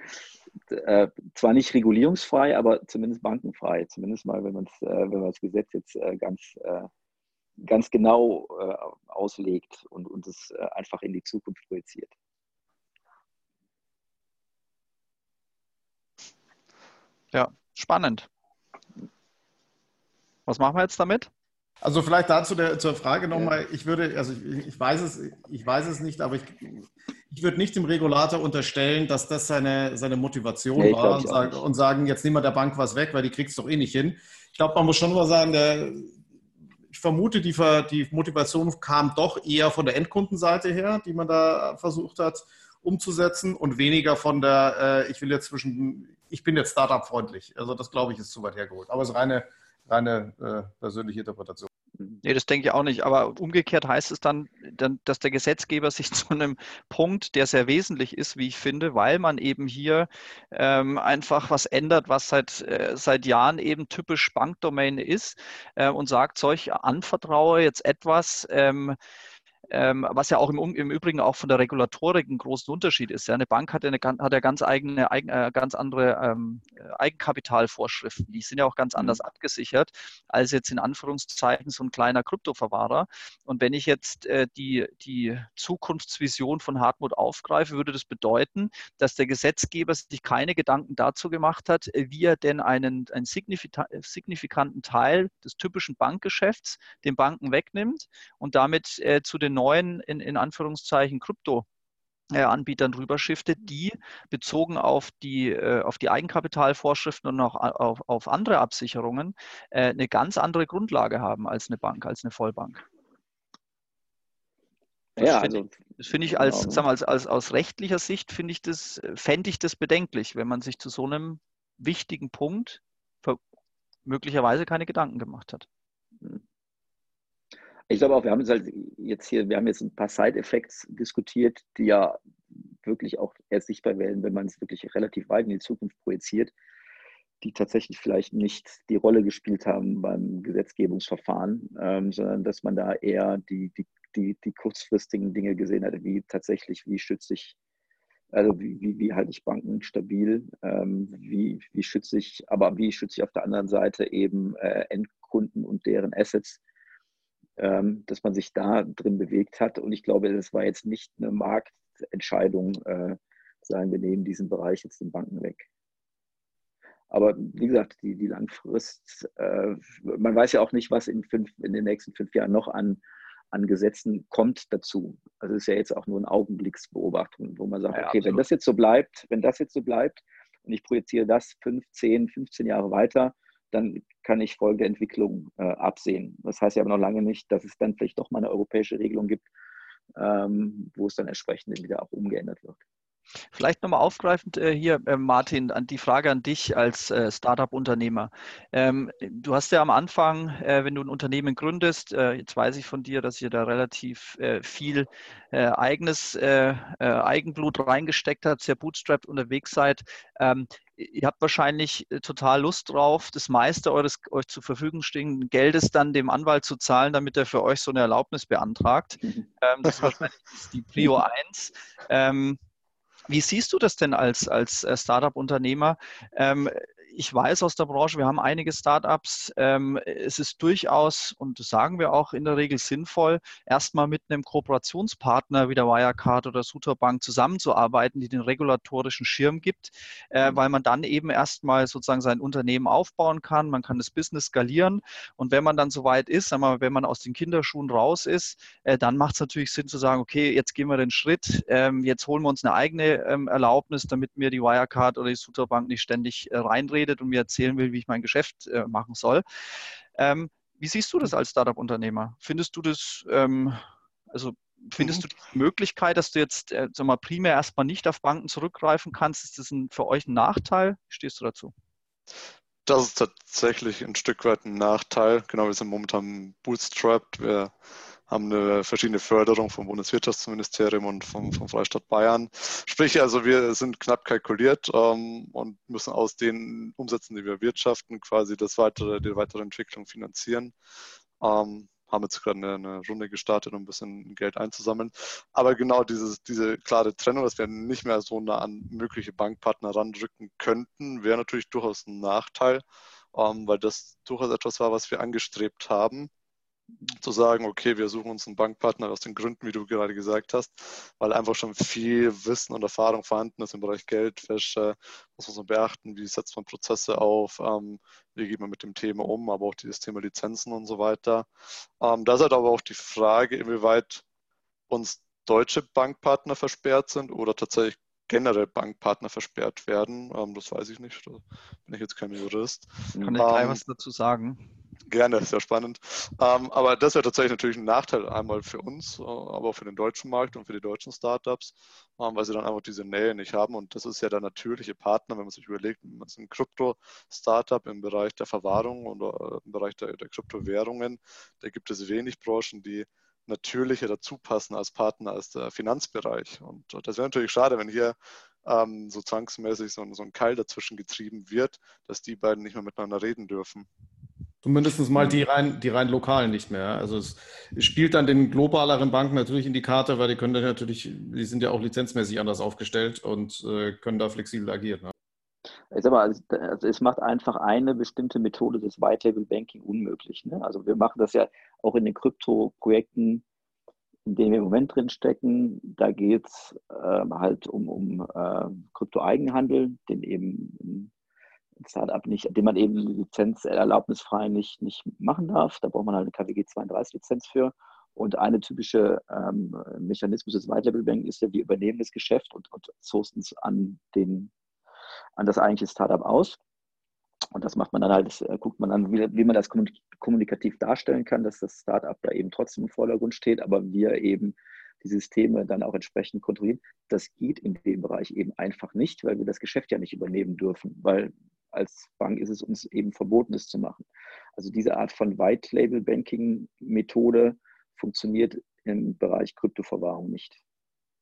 Äh, zwar nicht regulierungsfrei, aber zumindest bankenfrei. Zumindest mal, wenn, man's, äh, wenn man das Gesetz jetzt äh, ganz ganz genau äh, auslegt und, und es äh, einfach in die Zukunft projiziert. Ja, spannend. Was machen wir jetzt damit? Also vielleicht dazu der, zur Frage nochmal, ich würde, also ich, ich, weiß es, ich weiß es nicht, aber ich, ich würde nicht dem Regulator unterstellen, dass das seine, seine Motivation nee, war und, sag, und, sagen, jetzt nehmen wir der Bank was weg, weil die kriegt es doch eh nicht hin. Ich glaube, man muss schon mal sagen, der, ich vermute, die, die Motivation kam doch eher von der Endkundenseite her, die man da versucht hat umzusetzen und weniger von der, äh, ich will jetzt zwischen, ich bin jetzt Startup-freundlich. Also das glaube ich ist zu weit hergeholt. Aber es ist reine, reine äh, persönliche Interpretation. Nee, das denke ich auch nicht. Aber umgekehrt heißt es dann, dass der Gesetzgeber sich zu einem Punkt, der sehr wesentlich ist, wie ich finde, weil man eben hier ähm, einfach was ändert, was seit, äh, seit Jahren eben typisch Bankdomäne ist äh, und sagt, solch anvertraue jetzt etwas, ähm, ähm, was ja auch im, im, Übrigen auch von der Regulatorik ein großer Unterschied ist. Ja. Eine Bank hat ja, eine, hat ja ganz eigene, eigen, äh, ganz andere ähm, Eigenkapitalvorschriften. Die sind ja auch ganz mhm. anders abgesichert als jetzt in Anführungszeichen so ein kleiner Kryptoverwahrer. Und wenn ich jetzt äh, die, die Zukunftsvision von Hartmut aufgreife, würde das bedeuten, dass der Gesetzgeber sich keine Gedanken dazu gemacht hat, wie er denn einen, einen signifikanten Teil des typischen Bankgeschäfts den Banken wegnimmt und damit äh, zu den neuen, in, in Anführungszeichen, Krypto- Anbietern rüberschiftet, die bezogen auf die, äh, auf die Eigenkapitalvorschriften und auch auf, auf andere Absicherungen äh, eine ganz andere Grundlage haben als eine Bank, als eine Vollbank. Das ja, finde also, ich, find ich als, genau. sagen wir, als, als aus rechtlicher Sicht finde ich das, fände ich das bedenklich, wenn man sich zu so einem wichtigen Punkt möglicherweise keine Gedanken gemacht hat. Ich glaube auch, wir haben jetzt, halt jetzt hier, wir haben jetzt ein paar Side-Effects diskutiert, die ja wirklich auch erst sichtbar werden, wenn man es wirklich relativ weit in die Zukunft projiziert, die tatsächlich vielleicht nicht die Rolle gespielt haben beim Gesetzgebungsverfahren, ähm, sondern dass man da eher die, die, die, die kurzfristigen Dinge gesehen hat, wie tatsächlich, wie schütze ich also wie, wie, wie halte ich Banken stabil? Ähm, wie, wie schütze ich, aber wie schütze ich auf der anderen Seite eben äh, Endkunden und deren Assets, ähm, dass man sich da drin bewegt hat. Und ich glaube, das war jetzt nicht eine Marktentscheidung, äh, sagen wir nehmen diesen Bereich jetzt den Banken weg. Aber wie gesagt, die, die Langfrist, äh, man weiß ja auch nicht, was in, fünf, in den nächsten fünf Jahren noch an an Gesetzen kommt dazu. Also es ist ja jetzt auch nur eine Augenblicksbeobachtung, wo man sagt, ja, okay, absolut. wenn das jetzt so bleibt, wenn das jetzt so bleibt und ich projiziere das 15, 15 Jahre weiter, dann kann ich folgende Entwicklung äh, absehen. Das heißt ja aber noch lange nicht, dass es dann vielleicht doch mal eine europäische Regelung gibt, ähm, wo es dann entsprechend wieder auch umgeändert wird. Vielleicht nochmal aufgreifend äh, hier, äh, Martin, an die Frage an dich als äh, Startup-Unternehmer. Ähm, du hast ja am Anfang, äh, wenn du ein Unternehmen gründest, äh, jetzt weiß ich von dir, dass ihr da relativ äh, viel eigenes Eigenblut reingesteckt habt, sehr bootstrapped unterwegs seid. Ähm, ihr habt wahrscheinlich total Lust drauf, das meiste eures euch zur Verfügung stehenden Geldes dann dem Anwalt zu zahlen, damit er für euch so eine Erlaubnis beantragt. Mhm. Ähm, das ist wahrscheinlich die Prio 1. Wie siehst du das denn als, als äh, Startup-Unternehmer? Ähm, ich weiß aus der Branche, wir haben einige Startups. Ähm, es ist durchaus, und das sagen wir auch in der Regel sinnvoll, erstmal mit einem Kooperationspartner wie der Wirecard oder Suterbank zusammenzuarbeiten, die den regulatorischen Schirm gibt, äh, mhm. weil man dann eben erstmal sozusagen sein Unternehmen aufbauen kann. Man kann das Business skalieren. Und wenn man dann soweit ist, sagen wir, wenn man aus den Kinderschuhen raus ist, äh, dann macht es natürlich Sinn zu sagen, okay, jetzt gehen wir den Schritt, ähm, jetzt holen wir uns eine eigene ähm, Erlaubnis, damit mir die Wirecard oder die Suterbank nicht ständig äh, reinredet redet und mir erzählen will, wie ich mein Geschäft äh, machen soll. Ähm, wie siehst du das als Startup-Unternehmer? Findest du das, ähm, also findest mhm. du die Möglichkeit, dass du jetzt äh, sag mal, primär erstmal nicht auf Banken zurückgreifen kannst? Ist das ein, für euch ein Nachteil? Wie stehst du dazu? Das ist tatsächlich ein Stück weit ein Nachteil. Genau, wir sind momentan bootstrapped. Wir haben eine verschiedene Förderung vom Bundeswirtschaftsministerium und vom, vom Freistaat Bayern. Sprich, also wir sind knapp kalkuliert ähm, und müssen aus den Umsätzen, die wir wirtschaften, quasi das weitere, die weitere Entwicklung finanzieren. Ähm, haben jetzt gerade eine, eine, Runde gestartet, um ein bisschen Geld einzusammeln. Aber genau dieses, diese klare Trennung, dass wir nicht mehr so nah an mögliche Bankpartner ranrücken könnten, wäre natürlich durchaus ein Nachteil, ähm, weil das durchaus etwas war, was wir angestrebt haben zu sagen, okay, wir suchen uns einen Bankpartner aus den Gründen, wie du gerade gesagt hast, weil einfach schon viel Wissen und Erfahrung vorhanden ist im Bereich Geldwäsche, was muss man beachten, wie setzt man Prozesse auf, ähm, wie geht man mit dem Thema um, aber auch dieses Thema Lizenzen und so weiter. Ähm, da ist halt aber auch die Frage, inwieweit uns deutsche Bankpartner versperrt sind oder tatsächlich generell Bankpartner versperrt werden. Ähm, das weiß ich nicht, da bin ich jetzt kein Jurist. Kann ich gleich ähm, was dazu sagen? Gerne, sehr spannend. Ähm, aber das wäre tatsächlich natürlich ein Nachteil einmal für uns, äh, aber auch für den deutschen Markt und für die deutschen Startups, ähm, weil sie dann einfach diese Nähe nicht haben. Und das ist ja der natürliche Partner, wenn man sich überlegt, man ist ein Krypto-Startup im Bereich der Verwahrung oder äh, im Bereich der, der Kryptowährungen. Da gibt es wenig Branchen, die natürlicher dazu passen als Partner als der Finanzbereich. Und das wäre natürlich schade, wenn hier ähm, so zwangsmäßig so, so ein Keil dazwischen getrieben wird, dass die beiden nicht mehr miteinander reden dürfen. Zumindest mal die rein, die rein lokalen nicht mehr. Also es spielt dann den globaleren Banken natürlich in die Karte, weil die können dann natürlich, die sind ja auch lizenzmäßig anders aufgestellt und äh, können da flexibel agieren. Ne? Ich sag mal, also es macht einfach eine bestimmte Methode des White Table Banking unmöglich. Ne? Also wir machen das ja auch in den Krypto-Projekten, in denen wir im Moment drin stecken. Da geht es äh, halt um, um äh, Krypto-Eigenhandel, den eben Startup nicht, den man eben lizenzerlaubnisfrei nicht, nicht machen darf. Da braucht man halt eine KWG 32 Lizenz für. Und eine typische ähm, Mechanismus des White Label Banking ist ja, wir übernehmen das Geschäft und, und sourcen es an, den, an das eigentliche Startup aus. Und das macht man dann halt, das, äh, guckt man an, wie, wie, man das kommunikativ darstellen kann, dass das Startup da eben trotzdem im Vordergrund steht, aber wir eben die Systeme dann auch entsprechend kontrollieren. Das geht in dem Bereich eben einfach nicht, weil wir das Geschäft ja nicht übernehmen dürfen, weil als Bank ist es uns eben verboten, das zu machen. Also diese Art von White Label Banking Methode funktioniert im Bereich Kryptoverwahrung nicht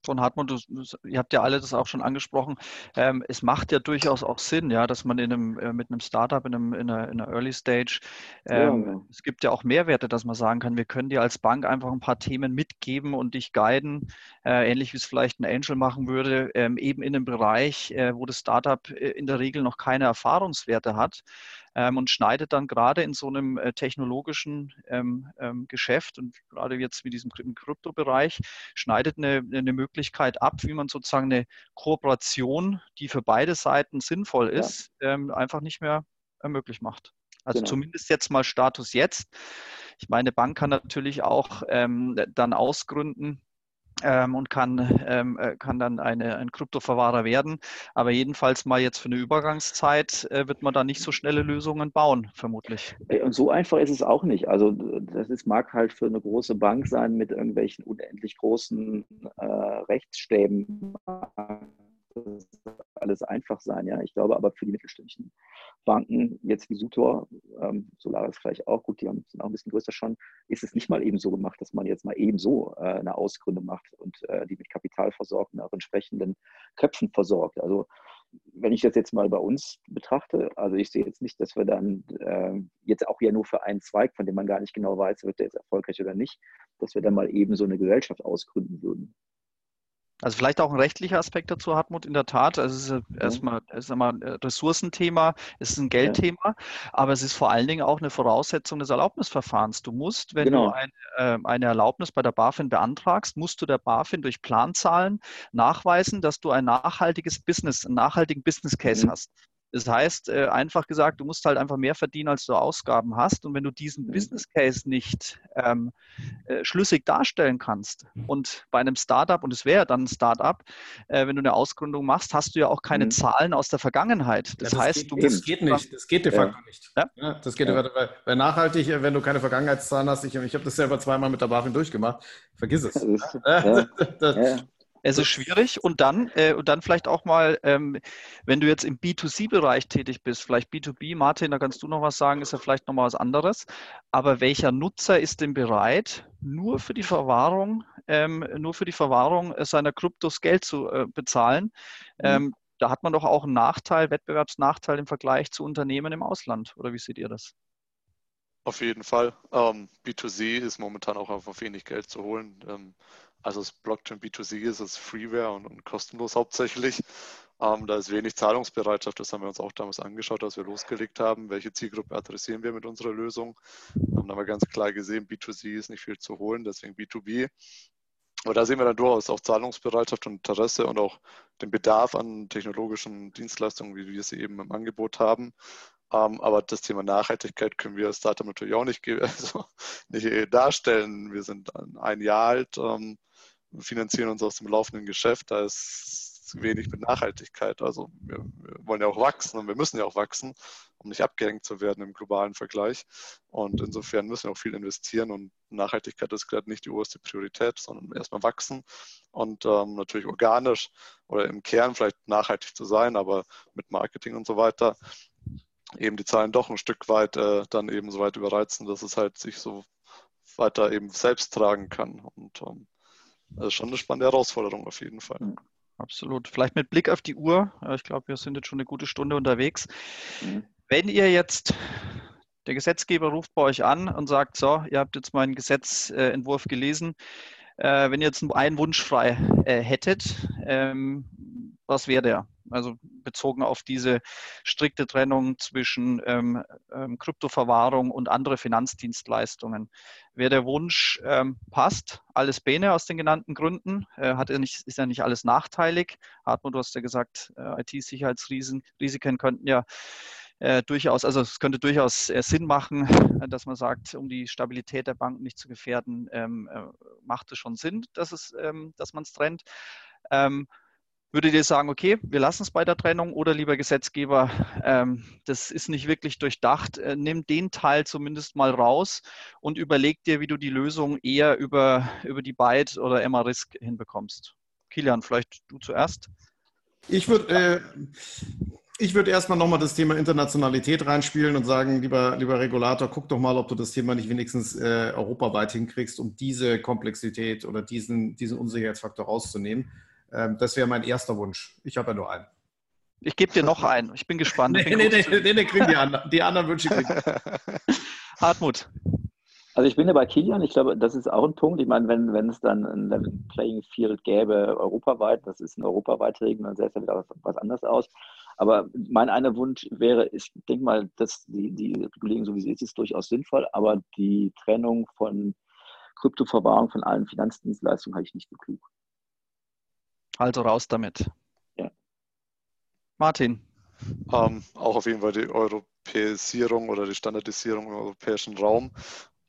von Hartmut, du, ihr habt ja alle das auch schon angesprochen, ähm, es macht ja durchaus auch Sinn, ja, dass man in einem, äh, mit einem Startup, in, einem, in, einer, in einer Early Stage, ähm, ja, es gibt ja auch Mehrwerte, dass man sagen kann, wir können dir als Bank einfach ein paar Themen mitgeben und dich guiden, äh, ähnlich wie es vielleicht ein Angel machen würde, ähm, eben in einem Bereich, äh, wo das Startup äh, in der Regel noch keine Erfahrungswerte hat ähm, und schneidet dann gerade in so einem äh, technologischen ähm, ähm, Geschäft und gerade jetzt mit diesem Kryptobereich, schneidet eine, eine Möglichkeit ab, wie man sozusagen eine Kooperation, die für beide Seiten sinnvoll ist, ja. Ähm, einfach nicht mehr möglich macht. Also genau. zumindest jetzt mal Status jetzt. Ich meine, Bank kann natürlich auch ähm, dann ausgründen, ähm, und kann, ähm, äh, kann dann eine, ein Kryptoverwahrer werden. Aber jedenfalls mal jetzt für eine Übergangszeit äh, wird man da nicht so schnelle Lösungen bauen, vermutlich. Und so einfach ist es auch nicht. Also das ist, mag halt für eine große Bank sein mit irgendwelchen unendlich großen äh, Rechtsstäben alles einfach sein. Ja, ich glaube aber für die mittelständischen Banken, jetzt wie Sutor, ähm, Solaris vielleicht auch, gut, die haben, sind auch ein bisschen größer schon, ist es nicht mal eben so gemacht, dass man jetzt mal eben so äh, eine Ausgründung macht und äh, die mit Kapital versorgt und auch entsprechenden Köpfen versorgt. Also wenn ich das jetzt mal bei uns betrachte, also ich sehe jetzt nicht, dass wir dann äh, jetzt auch ja nur für einen Zweig, von dem man gar nicht genau weiß, wird der jetzt erfolgreich oder nicht, dass wir dann mal eben so eine Gesellschaft ausgründen würden. Also vielleicht auch ein rechtlicher Aspekt dazu, Hartmut, in der Tat. Also es ist ja. erstmal es ist einmal ein Ressourcenthema, es ist ein Geldthema, aber es ist vor allen Dingen auch eine Voraussetzung des Erlaubnisverfahrens. Du musst, wenn genau. du ein, äh, eine Erlaubnis bei der BaFin beantragst, musst du der BaFin durch Planzahlen nachweisen, dass du ein nachhaltiges Business, einen nachhaltigen Business Case mhm. hast. Das heißt, äh, einfach gesagt, du musst halt einfach mehr verdienen, als du Ausgaben hast. Und wenn du diesen mhm. Business Case nicht ähm, äh, schlüssig darstellen kannst mhm. und bei einem Startup, und es wäre dann ein Startup, äh, wenn du eine Ausgründung machst, hast du ja auch keine mhm. Zahlen aus der Vergangenheit. Das, ja, das heißt, geht, du musst. Das geht nicht. Das geht de facto ja. nicht. Ja? ja? das geht, ja. weil, weil nachhaltig, wenn du keine Vergangenheitszahlen hast, ich, ich habe das selber zweimal mit der BaFin durchgemacht, vergiss es. Das, es ist schwierig und dann, äh, und dann vielleicht auch mal, ähm, wenn du jetzt im B2C-Bereich tätig bist, vielleicht B2B, Martin, da kannst du noch was sagen, ist ja vielleicht noch mal was anderes. Aber welcher Nutzer ist denn bereit, nur für die Verwahrung, ähm, nur für die Verwahrung seiner Kryptos Geld zu äh, bezahlen? Mhm. Ähm, da hat man doch auch einen Nachteil, Wettbewerbsnachteil im Vergleich zu Unternehmen im Ausland. Oder wie seht ihr das? Auf jeden Fall. Ähm, B2C ist momentan auch auf wenig Geld zu holen. Ähm, also das Blockchain B2C ist es Freeware und, und kostenlos hauptsächlich. Ähm, da ist wenig Zahlungsbereitschaft. Das haben wir uns auch damals angeschaut, als wir losgelegt haben. Welche Zielgruppe adressieren wir mit unserer Lösung? Ähm, haben wir ganz klar gesehen, B2C ist nicht viel zu holen, deswegen B2B. Aber da sehen wir dann durchaus auch Zahlungsbereitschaft und Interesse und auch den Bedarf an technologischen Dienstleistungen, wie wir sie eben im Angebot haben. Ähm, aber das Thema Nachhaltigkeit können wir als Startup natürlich auch nicht, also nicht darstellen. Wir sind ein Jahr alt. Finanzieren uns aus dem laufenden Geschäft. Da ist wenig mit Nachhaltigkeit. Also wir, wir, wollen ja auch wachsen und wir müssen ja auch wachsen, um nicht abgehängt zu werden im globalen Vergleich. Und insofern müssen wir auch viel investieren und Nachhaltigkeit ist gerade nicht die oberste Priorität, sondern erstmal wachsen und ähm, natürlich organisch oder im Kern vielleicht nachhaltig zu sein, aber mit Marketing und so weiter eben die Zahlen doch ein Stück weit äh, dann eben so weit überreizen, dass es halt sich so weiter eben selbst tragen kann. Und ähm, das ist schon eine spannende Herausforderung auf jeden Fall. Mhm. Absolut. Vielleicht mit Blick auf die Uhr. Ich glaube, wir sind jetzt schon eine gute Stunde unterwegs. Mhm. Wenn ihr jetzt, der Gesetzgeber ruft bei euch an und sagt, so, ihr habt jetzt meinen Gesetzentwurf gelesen. Äh, wenn ihr jetzt einen Wunsch frei äh, hättet, ähm, was wäre der? Also bezogen auf diese strikte Trennung zwischen ähm, ähm, Kryptoverwahrung und andere Finanzdienstleistungen. Wer der Wunsch ähm, passt, alles Bene aus den genannten Gründen, äh, hat ja nicht, ist ja nicht alles nachteilig. Hartmut, du hast ja gesagt, äh, IT-Sicherheitsrisiken könnten ja äh, durchaus, also es könnte durchaus äh, Sinn machen, äh, dass man sagt, um die Stabilität der Banken nicht zu gefährden, ähm, äh, macht es schon Sinn, dass, es, ähm, dass man es trennt. Ähm, Würdet ihr sagen, okay, wir lassen es bei der Trennung oder lieber Gesetzgeber, ähm, das ist nicht wirklich durchdacht, äh, nimm den Teil zumindest mal raus und überleg dir, wie du die Lösung eher über, über die Byte oder Emma Risk hinbekommst. Kilian, vielleicht du zuerst. Ich würde, äh, Ich würde erstmal nochmal das Thema Internationalität reinspielen und sagen, lieber, lieber Regulator, guck doch mal, ob du das Thema nicht wenigstens äh, europaweit hinkriegst, um diese Komplexität oder diesen, diesen Unsicherheitsfaktor rauszunehmen. Ähm, das wäre mein erster Wunsch. Ich habe ja nur einen. Ich gebe dir noch einen. Ich bin gespannt. nee, nee, nee, nee, nee, kriegen die anderen. Die anderen Wünsche kriegen. Hartmut. Also ich bin ja bei Kilian, ich glaube, das ist auch ein Punkt. Ich meine, wenn, wenn es dann ein Level Playing Field gäbe, europaweit, das ist ein europaweite Regeln, dann sähe es ja wieder was, anderes aus. Aber mein einer Wunsch wäre, ich denke mal, dass die, die Regulierung, so wie sie ist, ist durchaus sinnvoll, aber die Trennung von Kryptoverwahrung von allen Finanzdienstleistungen halte ich nicht so klug. Also raus damit. Ja. Martin. Ähm, auch auf jeden Fall die Europäisierung oder die Standardisierung im europäischen Raum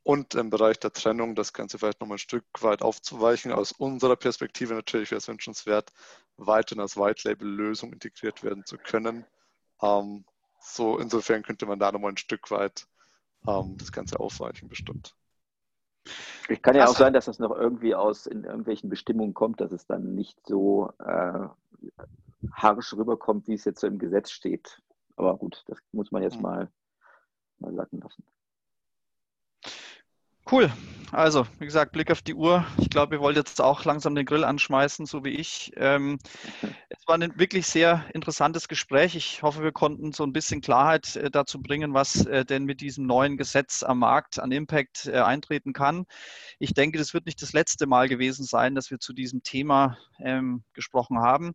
und im Bereich der Trennung das Ganze vielleicht nochmal ein Stück weit aufzuweichen. Aus unserer Perspektive natürlich wäre es wünschenswert, weiterhin als White-Label-Lösung integriert werden zu können. Ähm, so insofern könnte man da nochmal ein Stück weit ähm, das Ganze aufweichen, bestimmt. Es kann ja auch sein, dass das noch irgendwie aus in irgendwelchen Bestimmungen kommt, dass es dann nicht so äh, harsch rüberkommt, wie es jetzt so im Gesetz steht. Aber gut, das muss man jetzt hm. mal, mal sacken lassen. Cool. Also, wie gesagt, Blick auf die Uhr. Ich glaube, ihr wollt jetzt auch langsam den Grill anschmeißen, so wie ich. Ähm, es war ein wirklich sehr interessantes Gespräch. Ich hoffe, wir konnten so ein bisschen Klarheit äh, dazu bringen, was äh, denn mit diesem neuen Gesetz am Markt an Impact äh, eintreten kann. Ich denke, das wird nicht das letzte Mal gewesen sein, dass wir zu diesem Thema ähm, gesprochen haben.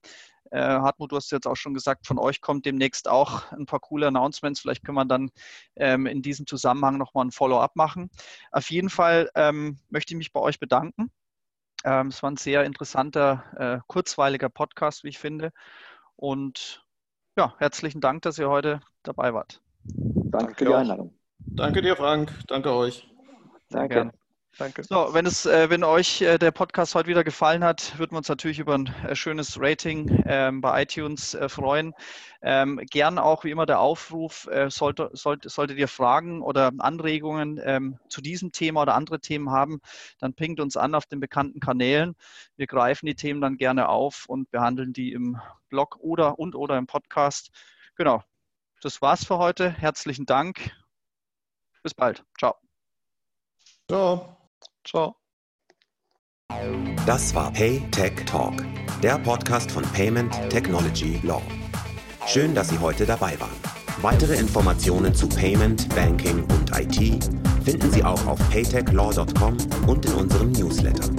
Äh, Hartmut, du hast jetzt auch schon gesagt, von euch kommt demnächst auch ein paar coole Announcements. Vielleicht können wir dann ähm, in diesem Zusammenhang nochmal ein Follow-up machen. Auf jeden Fall ähm, möchte ich mich bei euch bedanken. Ähm, es war ein sehr interessanter, äh, kurzweiliger Podcast, wie ich finde. Und ja, herzlichen Dank, dass ihr heute dabei wart. Danke für die Einladung. Danke dir, Frank. Danke euch. Danke. Gerne. Danke. So, wenn, es, äh, wenn euch äh, der Podcast heute wieder gefallen hat, würden wir uns natürlich über ein äh, schönes Rating ähm, bei iTunes äh, freuen. Ähm, gern auch wie immer der Aufruf, äh, sollte, sollte, solltet ihr Fragen oder Anregungen ähm, zu diesem Thema oder andere Themen haben, dann pingt uns an auf den bekannten Kanälen. Wir greifen die Themen dann gerne auf und behandeln die im Blog oder und oder im Podcast. Genau. Das war's für heute. Herzlichen Dank. Bis bald. Ciao. Ciao. Ciao. Das war Pay Tech Talk, der Podcast von Payment Technology Law. Schön, dass Sie heute dabei waren. Weitere Informationen zu Payment, Banking und IT finden Sie auch auf paytechlaw.com und in unserem Newsletter.